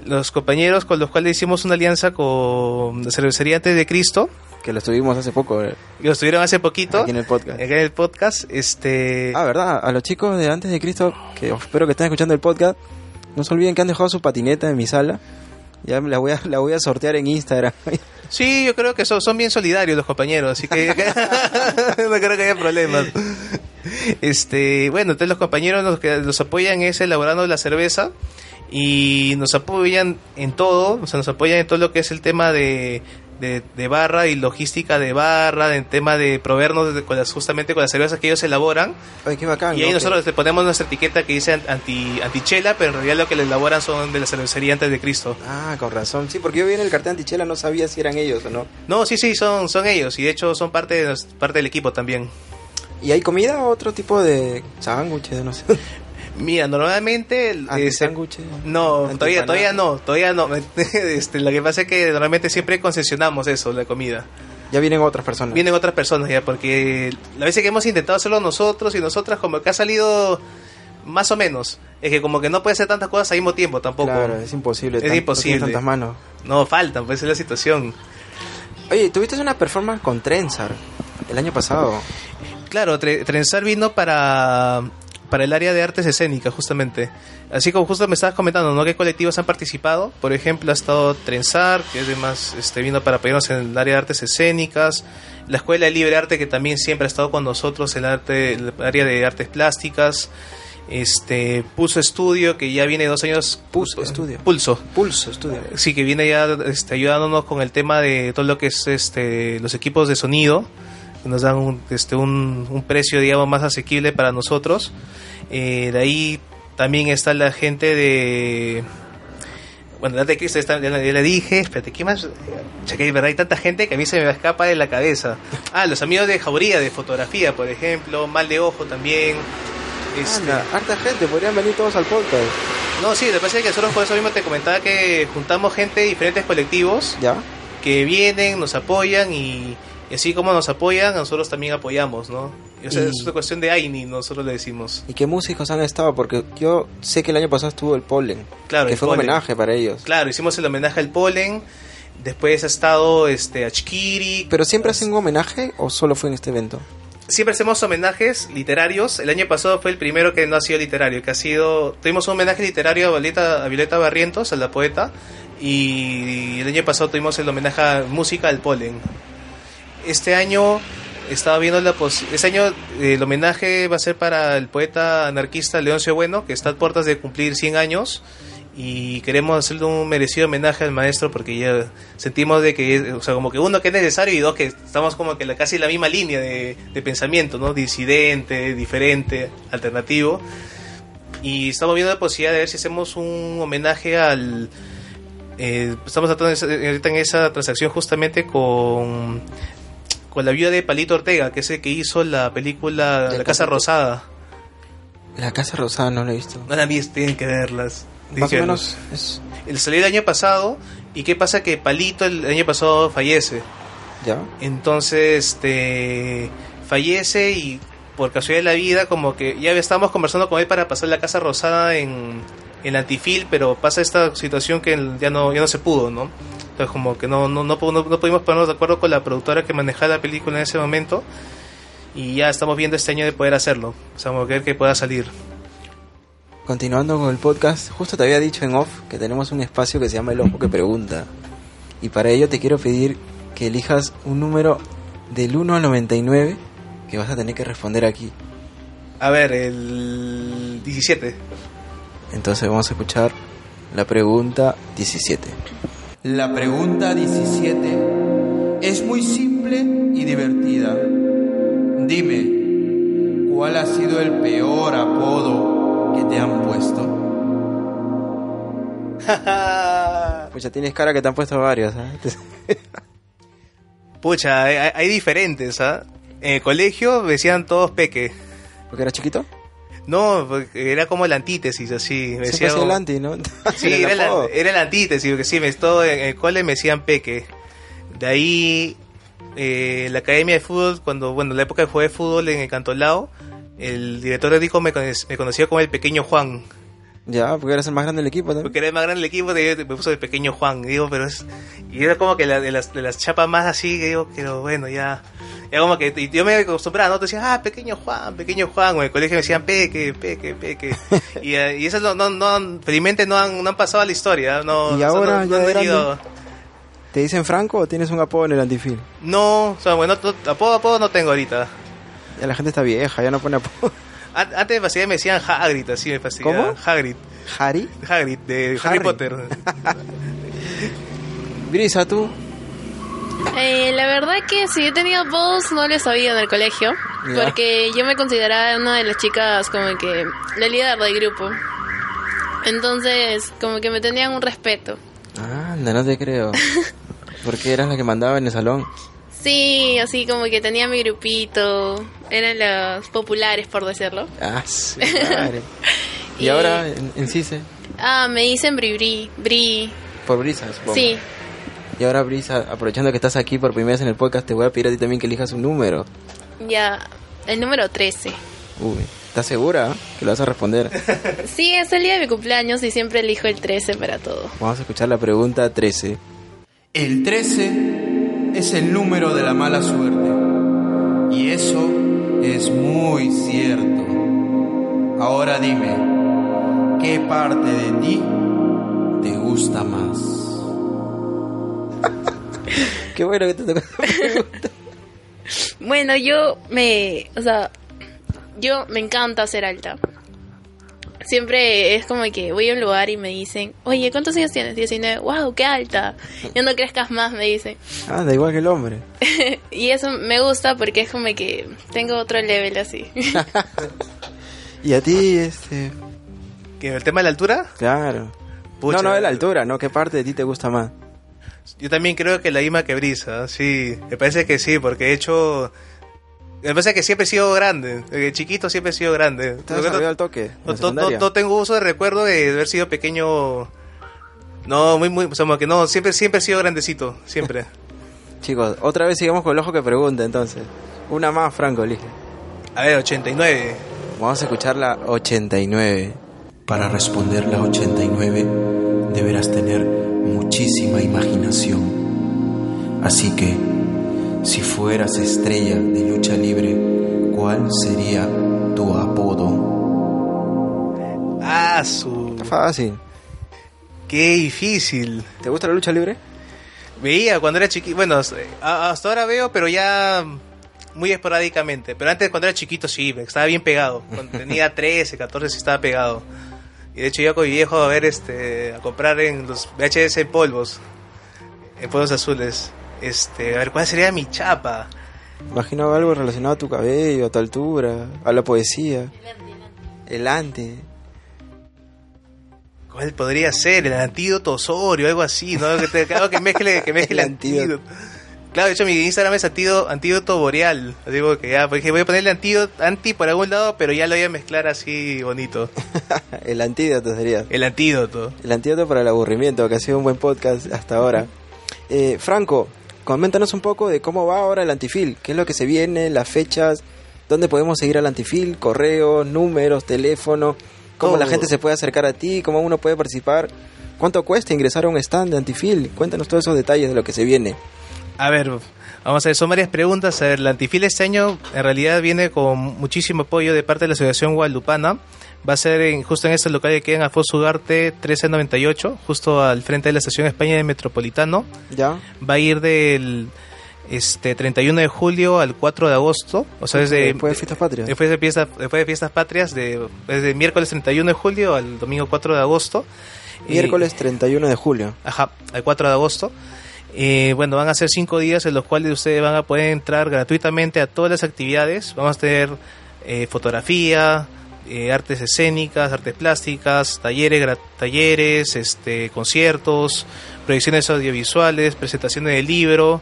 los compañeros con los cuales hicimos una alianza con la cervecería Antes de Cristo, ¿Qué que lo estuvimos hace poco eh, Lo estuvieron hace poquito. aquí en el podcast. Acá en el podcast, este... Ah, ¿verdad? A los chicos de Antes de Cristo, que espero que estén escuchando el podcast, no se olviden que han dejado su patineta en mi sala. Ya la voy a, la voy a sortear en Instagram. Sí, yo creo que son, son bien solidarios los compañeros, así que no creo que haya problemas. Este, bueno, entonces los compañeros los que los apoyan es elaborando la cerveza y nos apoyan en todo, o sea, nos apoyan en todo lo que es el tema de, de, de barra y logística de barra, en tema de proveernos de- con las, justamente con las cervezas que ellos elaboran. Ay, qué bacán. Y ahí ¿no? nosotros le ponemos nuestra etiqueta que dice anti, antichela, pero en realidad lo que le elaboran son de la cervecería antes de Cristo. Ah, con razón. Sí, porque yo vi en el cartel antichela, no sabía si eran ellos o no. No, sí, sí, son, son ellos y de hecho son parte, de, parte del equipo también. ¿Y hay comida o otro tipo de sándwiches? No sé. Mira, normalmente... este, no, todavía, todavía no, todavía no. Este, lo que pasa es que normalmente siempre concesionamos eso, la comida. Ya vienen otras personas. Vienen otras personas ya, porque la veces que hemos intentado hacerlo nosotros y nosotras como que ha salido más o menos. Es que como que no puede hacer tantas cosas al mismo tiempo tampoco. Claro, es imposible. Es tan- no imposible. tiene tantas manos. No, faltan, pues es la situación. Oye, tuviste una performance con Trenzar el año pasado. Claro, Tre- Trenzar vino para, para el área de artes escénicas, justamente. Así como justo me estabas comentando, ¿no? ¿Qué colectivos han participado? Por ejemplo, ha estado Trenzar, que además este, vino para apoyarnos en el área de artes escénicas. La Escuela de Libre Arte, que también siempre ha estado con nosotros en el, arte, el área de artes plásticas. Este, Pulso Estudio, que ya viene dos años. Pulso Estudio. Pulso. Pulso Estudio. Sí, que viene ya este, ayudándonos con el tema de todo lo que es este, los equipos de sonido, nos dan un, este, un, un precio, digamos, más asequible para nosotros. Eh, de ahí también está la gente de... Bueno, la de Cristo está- ya, ya le dije, espérate, ¿qué más? Cheque, de verdad, hay tanta gente que a mí se me escapa de la cabeza. Ah, los amigos de Jauría, de fotografía, por ejemplo, Mal de Ojo también. Este, Anda, harta gente, podrían venir todos al podcast. no, sí, lo que pasa es que nosotros por eso mismo te comentaba que juntamos gente de diferentes colectivos ¿Ya? que vienen, nos apoyan y, y así como nos apoyan, nosotros también apoyamos, ¿no? O sea, Y- es una cuestión de AINI, nosotros le decimos. ¿Y qué músicos han estado? Porque yo sé que el año pasado estuvo el Polen. Claro, que fue un Polen. homenaje para ellos. Claro, hicimos el homenaje al polen, después ha estado este Achkiri. ¿Pero siempre hacen un homenaje o solo fue en este evento? Siempre hacemos homenajes literarios. El año pasado fue el primero que no ha sido literario, que ha sido... Tuvimos un homenaje literario a Violeta, a Violeta Barrientos, a la poeta, y el año pasado tuvimos el homenaje a música al polen. Este año estaba viendo la pos este año eh, el homenaje va a ser para el poeta anarquista Leoncio Bueno, que está a puertas de cumplir 100 años y queremos hacerle un merecido homenaje al maestro porque ya sentimos de que, o sea, como que uno que es necesario y dos que estamos como que la, casi en la misma línea de, de pensamiento, ¿no? Disidente, diferente, alternativo. Y estamos viendo la posibilidad de ver si hacemos un homenaje al... eh, estamos tratando de esa- en esa transacción justamente con con la viuda de Palito Ortega, que es el que hizo la película La Casa. Rosada. La Casa Rosada no la he visto. No la vi, tienen que verlas. Más o menos es... El salió el año pasado, y qué pasa que Palito el año pasado fallece. ¿Ya? Entonces, este fallece y por casualidad de la vida, como que ya estábamos conversando con él para pasar la Casa Rosada en, en Antifil, pero pasa esta situación que ya no, ya no se pudo, ¿no? Entonces, como que no, no, no, no- no pudimos ponernos de acuerdo con la productora que manejaba la película en ese momento. Y ya estamos viendo este año de poder hacerlo. O sea, ver que pueda salir. Continuando con el podcast, justo te había dicho en off que tenemos un espacio que se llama El Ojo que Pregunta. Y para ello te quiero pedir que elijas un número del 1 al 99 que vas a tener que responder aquí. A ver, el 17. Entonces vamos a escuchar la pregunta 17. La pregunta 17 es muy simple y divertida. Dime, ¿cuál ha sido el peor apodo que te han puesto? Pues ya tienes cara que te han puesto varios. ¿eh? Pucha, hay, diferentes, ¿ah? En el colegio decían todos peque. ¿Porque era chiquito? No, era como la antítesis, así. Me el anti, ¿no? Sí, era la, era la antítesis, porque sí, me, todo en el cole me decían peque. De ahí, eh, la academia de fútbol, cuando, bueno, la época de jugué fútbol en el Cantolao, el director de disco me, me conocía como el pequeño Juan. Ya, porque eres el más grande del equipo también. Porque era el más grande del equipo, de- me puso de pequeño Juan. Digo, pero es. Y era como que la- de, las, de las chapas más así, digo, pero bueno, ya. Ya como que. Y yo me acostumbraba, ¿no? Te decían, ah, pequeño Juan, pequeño Juan. O en el colegio me decían, peque, peque, peque. y, eh, y esas no, no, no felizmente no han, no han pasado a la historia. No, ¿Y no- ahora, no, ya han venido- ¿Te dicen Franco o tienes un apodo en el antifil? No, o sea, bueno, no- apodo, apodo no tengo ahorita. Ya la gente está vieja, ya no pone apodo. An- Antes me fastidiaba, me decían Hagrid, así me fastidiaba. ¿Cómo? Hagrid. ¿Harry? Hagrid, de Harry, Harry. Potter. Brisa, tú. Eh, la verdad que si he tenido apodos no les sabía en el colegio, Ya. porque yo me consideraba una de las chicas como que la líder del grupo. Entonces, como que me tenían un respeto. Anda, no te creo. Porque eras la que mandaba en el salón. Sí, así como que tenía mi grupito, eran los populares por decirlo. Ah, sí, madre. y, Y- ahora en, en CICE, Ah, me dicen Bri Bri, Bri. por Brisa, supongo. Sí, Y ahora Brisa, aprovechando que estás aquí por primera vez en el podcast, te voy a pedir a ti también que elijas un número. ya, el número 13. Uy, ¿estás segura que lo vas a responder? Sí, es el día de mi cumpleaños y siempre elijo el 13 para todo. Vamos a escuchar la pregunta 13. El 13 es el número de la mala suerte. Y eso es muy cierto. Ahora dime, ¿qué parte de ti te gusta más? Qué bueno que te tocó. Bueno, yo me, o sea, yo me encanta ser alta. Siempre es como que voy a un lugar y me dicen, oye, ¿cuántos años tienes? 19, wow, qué alta. Ya no crezcas más, me dicen. Ah, da igual que el hombre. y eso me gusta porque es como que tengo otro level así. Y a ti, este... ¿Que el tema de la altura? Claro. Pucha. No, no de la altura, ¿no? ¿Qué parte de ti te gusta más? Yo también creo que la misma que Brisa, sí. Me parece que sí, porque de hecho. Me parece que siempre he sido grande. Desde chiquito siempre he sido grande. ¿Te has desarrollado al toque? No, no- no- no tengo uso de recuerdo de haber sido pequeño. No, muy, muy. O sea, que no, siempre, siempre he sido grandecito. Siempre. Chicos, otra vez sigamos con el ojo que pregunta, entonces. Una más, Franco, elige. A ver, 89. Vamos a escuchar la 89. Para responder la 89 deberás tener muchísima imaginación. Así que, si fueras estrella de lucha libre, ¿cuál sería tu apodo? Ah, su. Está fácil. Qué difícil. ¿Te gusta la lucha libre? Veía cuando era chiquito. Bueno, hasta ahora veo, pero ya muy esporádicamente. Pero antes, cuando era chiquito, sí, estaba bien pegado. Cuando tenía 13, 14, sí estaba pegado. Y de hecho, iba con mi viejo a ver, este, a comprar en los VHS en polvos, en polvos azules. Este, a ver, ¿cuál sería mi chapa? Imagino algo relacionado a tu cabello, a tu altura, a la poesía. El ante. ¿Cuál podría ser? El antídoto Osorio, algo así, ¿no? Que, te, algo que mezcle, que mezcle El el antídoto. antídoto. Claro, de hecho mi Instagram es antídoto, antídoto boreal. Digo que ya, dije, voy a ponerle antídoto, anti por algún lado, pero ya lo voy a mezclar así bonito. el antídoto sería. El antídoto. El antídoto para el aburrimiento, que ha sido un buen podcast hasta ahora. Eh, Franco, coméntanos un poco de cómo va ahora el antifil. ¿Qué es lo que se viene? Las fechas. ¿Dónde podemos seguir al antifil? Correos, números, teléfono. ¿Cómo Todo. la gente se puede acercar a ti? ¿Cómo uno puede participar? ¿Cuánto cuesta ingresar a un stand de antifil? Cuéntanos todos esos detalles de lo que se viene. A ver, vamos a ver, son varias preguntas. A ver, la Antifil este año en realidad viene con muchísimo apoyo de parte de la Asociación Guadalupana. Va a ser en- justo en este local que queda en Afonso Ugarte 1398, justo al frente de la estación España de Metropolitano. ¿Ya? Va a ir del este 31 de julio al 4 de agosto, o sea, desde Después de Fiestas Patrias. después de fiestas después de fiestas patrias de desde miércoles 31 de julio al domingo 4 de agosto. Y- Miércoles 31 de julio. Ajá, al 4 de agosto. Eh, bueno, van a ser cinco días en los cuales ustedes van a poder entrar gratuitamente a todas las actividades. Vamos a tener eh, fotografía, eh, artes escénicas, artes plásticas, talleres, talleres, este, conciertos, proyecciones audiovisuales, presentaciones de libro,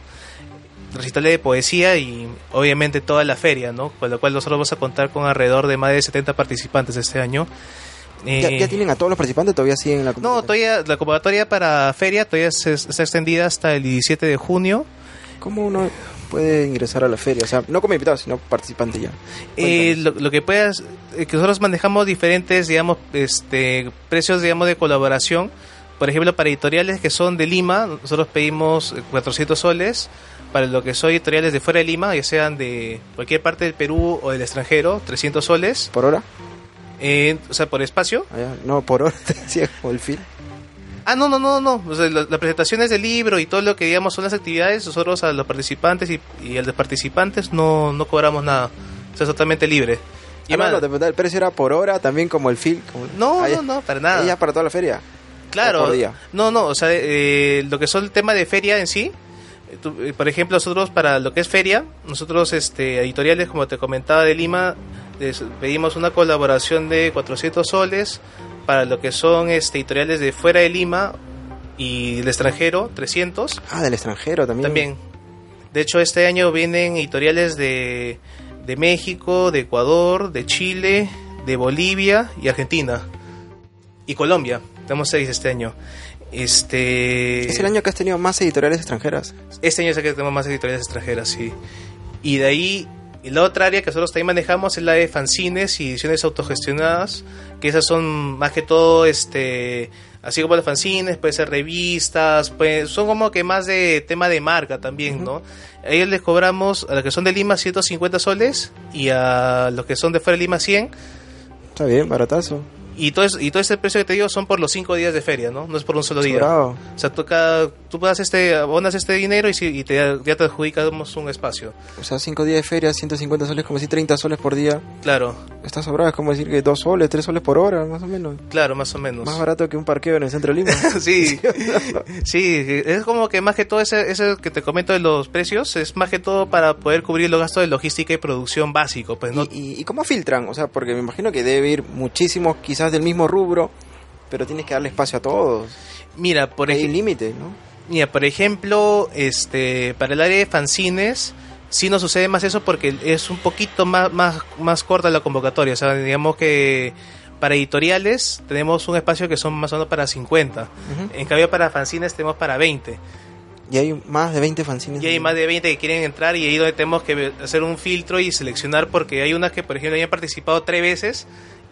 recitales de poesía y obviamente toda la feria, ¿no? Con lo cual nosotros vamos a contar con alrededor de más de 70 participantes este año. ¿Ya, Eh, ya tienen a todos los participantes? ¿Todavía siguen en la no, convocatoria? todavía la convocatoria para feria todavía se, está extendida hasta el 17 de junio. ¿Cómo uno puede ingresar a la feria? O sea, no como invitado, sino participante ya. Eh, lo, lo que puedas, eh, que nosotros manejamos diferentes, digamos, este, precios, digamos, de colaboración. Por ejemplo, para editoriales que son de Lima, nosotros pedimos eh, 400 soles. Para lo que son editoriales de fuera de Lima, ya sean de cualquier parte del Perú o del extranjero, 300 soles. ¿Por hora? Eh, o sea, por espacio. Ah. No, por hora, el film. Ah, no, no, no, no. O sea, la- las presentaciones del libro y todo lo que digamos son las actividades, nosotros a los participantes y, y a los participantes no, no cobramos nada. O sea, es totalmente libre. Y Ah, no, no, el precio era por hora, también como el film. como- no, Ah, no, no, para nada. ¿Ella para toda la feria? Claro. por día? No, no, o sea, eh, lo que son el tema de feria en sí. eh, tú- eh, por ejemplo, nosotros para lo que es feria, nosotros este, editoriales, como te comentaba de Lima, les pedimos una colaboración de 400 soles. Para lo que son este, editoriales de fuera de Lima y del extranjero, 300. Ah, del extranjero también. También. De hecho, este año vienen editoriales de, de México, de Ecuador, de Chile, de Bolivia y Argentina. Y Colombia. Tenemos seis este año. Este, Es el año que has tenido más editoriales extranjeras. este año es el que tenemos más editoriales extranjeras, sí. Y de ahí, y la otra área que nosotros también manejamos es la de fanzines y ediciones autogestionadas, que esas son más que todo, este, así como las fanzines, puede ser revistas, pues son como que más de tema de marca también, ¿no? A ellos les cobramos, a los que son de Lima, 150 soles, y a los que son de fuera de Lima, 100. Está bien, baratazo. Y todo, es- y todo ese precio que te digo son por los cinco días de feria, ¿no? No es por un solo día. Bravo. O sea, tú, cada- tú das este, abonas este dinero y, si- y te, ya te adjudicamos un espacio. O sea, 5 días de feria, 150 soles, como si 30 soles por día. Claro, Está sobrado, es como decir que 2 soles, 3 soles por hora, más o menos. claro, más o menos. Más barato que un parqueo en el centro de Lima. Sí, sí, es como que más que todo ese, ese que te comento de los precios, es más que todo para poder cubrir los gastos de logística y producción básico, pues no, ¿Y, y, y cómo filtran? O sea, porque me imagino que debe ir muchísimos, quizás del mismo rubro, pero tienes que darle espacio a todos. mira, por Hay ejemplo, límites, ¿no? Mira, por ejemplo, este, para el área de fanzines, sí nos sucede más eso porque es un poquito más, más, más corta la convocatoria. O sea, digamos que para editoriales tenemos un espacio que son más o menos para 50. Ujú. En cambio, para fanzines tenemos para 20. Y hay más de 20 fanzines. Y hay más de 20 que quieren entrar y ahí donde tenemos que hacer un filtro y seleccionar porque hay unas que, por ejemplo, ya han participado tres veces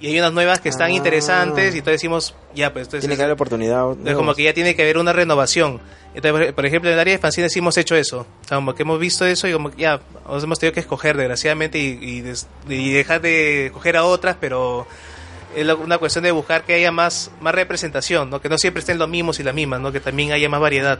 y hay unas nuevas que están Ah. interesantes y entonces decimos, ya, pues entonces... Tiene que darle oportunidad. Es como que ya tiene que haber una renovación. Entonces, por- ejemplo, en el área de fanzines sí hemos hecho eso. O sea, como que hemos visto eso y como que ya nos hemos tenido que escoger, desgraciadamente, y, y des- y dejar de escoger a otras, pero es una cuestión de buscar que haya más, más representación, ¿no? que no siempre estén los mismos y las mismas, ¿no? que también haya más variedad.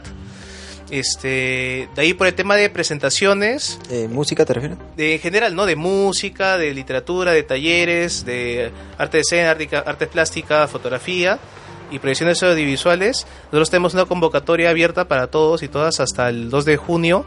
Este, de ahí por el tema de presentaciones, Eh, ¿Música te refieres? de, en general, ¿no? De música, de literatura, de talleres, de arte de escena, arte, artes plásticas, fotografía y proyecciones audiovisuales. Nosotros tenemos una convocatoria abierta para todos y todas hasta el 2 de junio,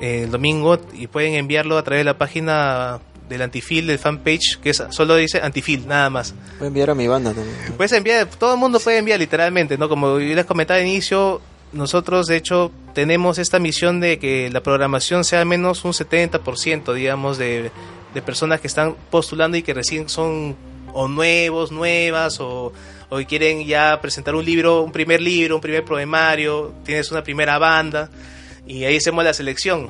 eh, el domingo, y pueden enviarlo a través de la página del Antifil, del fanpage, que es, solo dice Antifil, nada más. A enviar a mi banda también. Puedes enviar, todo el mundo puede enviar literalmente, ¿no? Como yo les comentaba al inicio, nosotros de hecho tenemos esta misión de que la programación sea al menos un 70%, digamos, de, de personas que están postulando y que recién son o nuevos, nuevas, o, o quieren ya presentar un libro, un primer libro, un primer poemario, tienes una primera banda, y ahí hacemos la selección.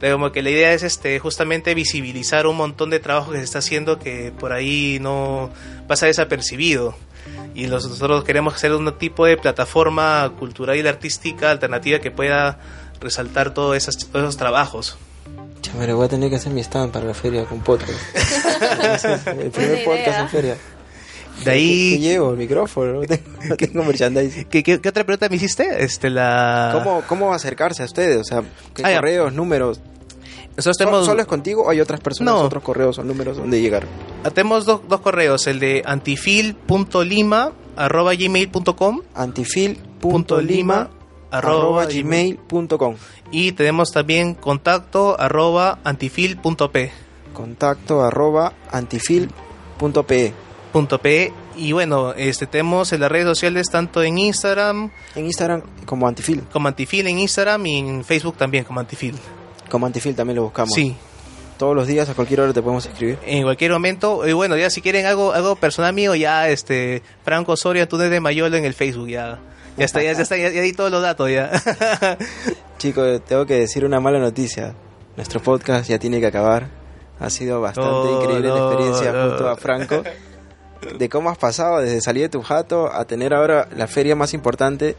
Como que la idea es este justamente visibilizar un montón de trabajo que se está haciendo que por ahí no pasa desapercibido. Y nosotros queremos hacer un tipo de plataforma cultural y artística alternativa que pueda resaltar todos esos, todos esos trabajos. Chévere, voy a tener que hacer mi stand para la feria con podcast. el primer podcast en feria. De ¿Qué ahí, llevo? El micrófono, no tengo, no tengo merchandising. ¿qué, qué, qué otra pregunta me hiciste? Este, la... ¿Cómo, ¿Cómo acercarse a ustedes? O sea, ¿qué Ah, ya. correos, números? Nosotros ¿Solo, tenemos, solo es contigo o hay otras personas, No. otros correos o números donde llegar? tenemos dos, dos correos, el de antifil.lima.gmail.com antifil.lima arroba gmail.com y tenemos también contacto arroba antifil.p contacto arroba antifil.pe punto P y bueno este tenemos en las redes sociales tanto en Instagram en Instagram como antifil. como antifil en Instagram y en Facebook también como antifil como antifil también lo buscamos sí todos los días a cualquier hora te podemos escribir en cualquier momento y bueno ya si quieren algo algo personal mío ya este Franco Osorio Túnez de Mayolo en el Facebook ya ya está ya, ya está ya, ya di todos los datos ya chicos tengo que decir una mala noticia nuestro podcast ya tiene que acabar. Ha sido bastante No, increíble la no, experiencia no. junto a Franco. De cómo has pasado desde salir de tu jato a tener ahora la feria más importante,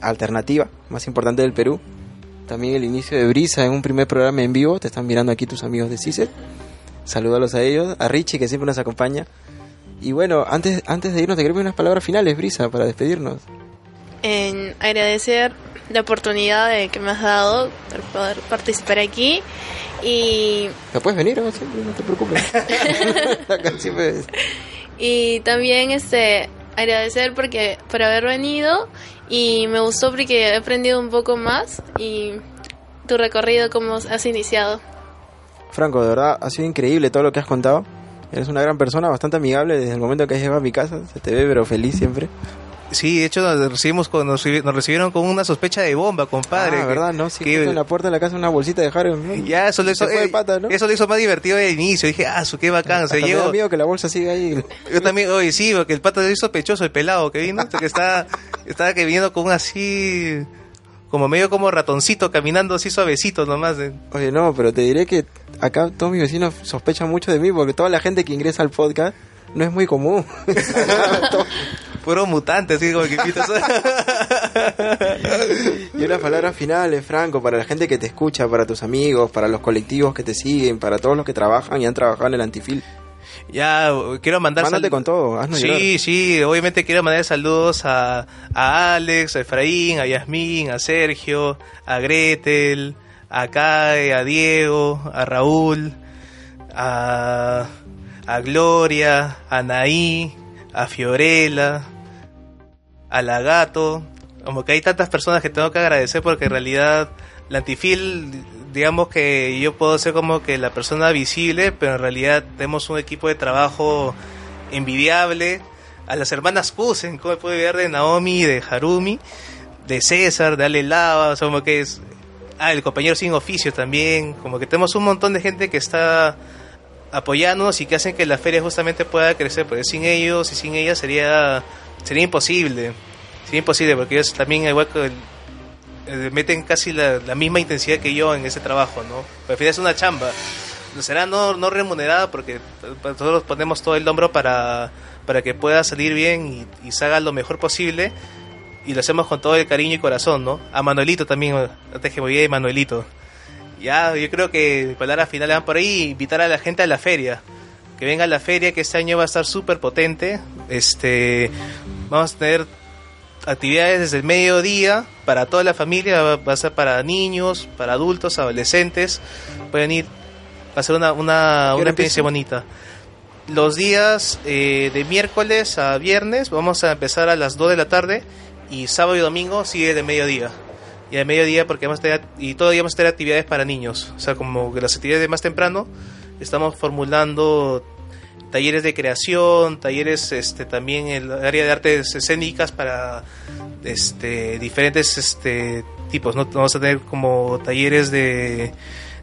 alternativa, más importante del Perú. También el inicio de Brisa en un primer programa en vivo. Te están mirando aquí tus amigos de CISET. Salúdalos a ellos. A Richie, que siempre nos acompaña. Y bueno, antes, antes de irnos, te queremos unas palabras finales, Brisa, para despedirnos. En agradecer la oportunidad de que me has dado por poder participar aquí y, ¿Te puedes venir? ¿no? Siempre, no te preocupes. Acá siempre- y también este agradecer porque por haber venido y me gustó porque he aprendido un poco más y tu recorrido cómo has iniciado. Franco, de verdad, ha sido increíble todo lo que has contado. Eres una gran persona, bastante amigable desde el momento que has llegado a mi casa. Se te ve, pero feliz siempre. Sí, de hecho nos recibimos con, nos, recibi- nos recibieron con una sospecha de bomba, compadre. ah, que- ¿verdad? No, sí, que- en la puerta de la casa una bolsita de. ¿no? Ya, eso lo hizo, eh, pata, ¿no? eso lo hizo más divertido de inicio. Dije, ah, su qué bacán. Hasta Se me da miedo que la bolsa siga ahí. Yo también, oye, sí, porque el pato es sospechoso, el pelado que vino, que está, estaba que viniendo con un así, como medio como ratoncito, caminando así suavecito nomás. eh. Oye, no, pero te diré que acá todos mis vecinos sospechan mucho de mí porque toda la gente que ingresa al podcast no es muy común. Puro mutante, así como que y unas palabras finales, Franco, para la gente que te escucha, para tus amigos, para los colectivos que te siguen, para todos los que trabajan y han trabajado en el antifil. Ya, quiero mandar Mándate con todo, haznos Sí, llorar. sí, obviamente quiero mandar saludos a, a Alex, a Efraín, a Yasmín, a Sergio, a Gretel, a Kai, a Diego, a Raúl, a, a Gloria, a Naí, a Fiorella, a la Gato. Como que hay tantas personas que tengo que agradecer porque en realidad la Antifil, digamos que yo puedo ser como que la persona visible, pero en realidad tenemos un equipo de trabajo envidiable. A las hermanas Pusen, como puede ver de Naomi, de Harumi, de César, de Ale Lava, o sea, como que es... Ah, el compañero sin oficio también, como que tenemos un montón de gente que está apoyándonos y que hacen que la feria justamente pueda crecer, porque sin ellos y sin ellas sería sería imposible. Sería imposible, porque ellos también, igual que meten casi la, la misma intensidad que yo en ese trabajo, ¿no? Pero al es una chamba. Será no, no remunerada porque nosotros ponemos todo el hombro para, para que pueda salir bien y, y se haga lo mejor posible. Y lo hacemos con todo el cariño y corazón, ¿no? A Manuelito también, antes que olvide de Manuelito. Ya, yo creo que mi palabra final van por ahí, invitar a la gente a la feria. Que venga la feria, que este año va a estar súper potente. Este, vamos a tener actividades desde el mediodía para toda la familia, va, va a ser para niños, para adultos, adolescentes. Pueden ir, va a ser una, una, ¿Qué una experiencia bonita. Los días eh, de miércoles a viernes vamos a empezar a las 2 de la tarde y sábado y domingo sigue de mediodía. Y de mediodía porque vamos a tener, y todavía vamos a tener actividades para niños. O sea, como que las actividades de más temprano, estamos formulando talleres de creación, talleres este también en el área de artes escénicas para este diferentes este tipos, ¿no? Vamos a tener como talleres de,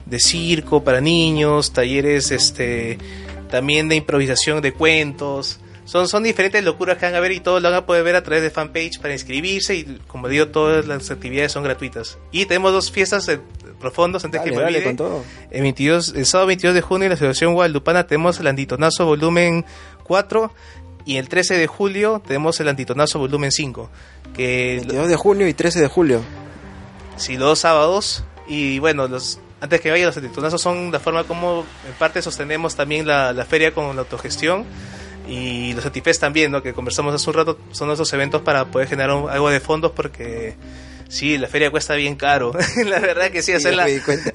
de circo para niños, talleres este también de improvisación de cuentos. Son, son diferentes locuras que van a ver y todo lo van a poder ver a través de fanpage para inscribirse y como digo todas las actividades son gratuitas. Y tenemos dos fiestas profundos antes Dale, que me olvide. con todo. El, 22, el sábado 22 de junio en la Asociación Guadalupana tenemos el Antitonazo volumen 4 y el 13 de julio tenemos el Antitonazo volumen 5. Que 22 de junio y 13 de julio. si los dos sábados y bueno, los antes que vaya los Antitonazos son la forma como en parte sostenemos también la, la feria con la autogestión y los Antifest también, ¿no? que conversamos hace un rato, son esos eventos para poder generar un- algo de fondos porque sí, la feria cuesta bien caro. la verdad que sí, hacerla,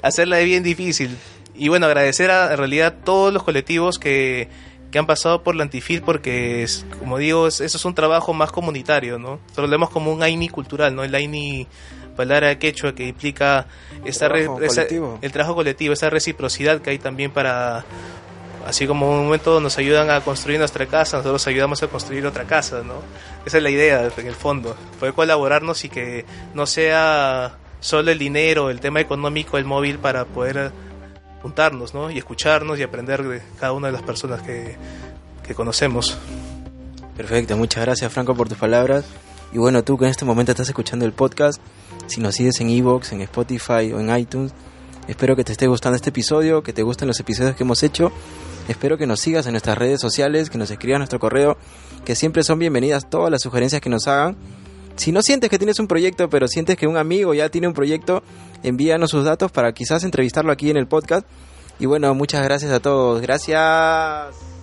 hacerla es bien difícil. Y bueno, agradecer a en realidad todos los colectivos que, que han pasado por la Antifil porque, es, como digo, es- eso es un trabajo más comunitario, ¿no? Nosotros lo vemos como un AINI cultural, ¿no? El AINI palabra quechua que implica esta re- trabajo esa- colectivo. el trabajo colectivo, esa reciprocidad que hay también para así como un momento nos ayudan a construir nuestra casa, nosotros ayudamos a construir otra casa, ¿no? Esa es la idea en el fondo, poder colaborarnos y que no sea solo el dinero, el tema económico, el móvil para poder juntarnos, ¿no? Y escucharnos y aprender de cada una de las personas que, que conocemos. Perfecto, muchas gracias Franco por tus palabras. Y bueno, tú que en este momento estás escuchando el podcast, si nos sigues en Evox, en Spotify o en iTunes, Espero que te esté gustando este episodio, que te gusten los episodios que hemos hecho. Espero que nos sigas en nuestras redes sociales, que nos escribas nuestro correo, que siempre son bienvenidas todas las sugerencias que nos hagan. Si no sientes que tienes un proyecto, pero sientes que un amigo ya tiene un proyecto, envíanos sus datos para quizás entrevistarlo aquí en el podcast. Y bueno, muchas gracias a todos. Gracias.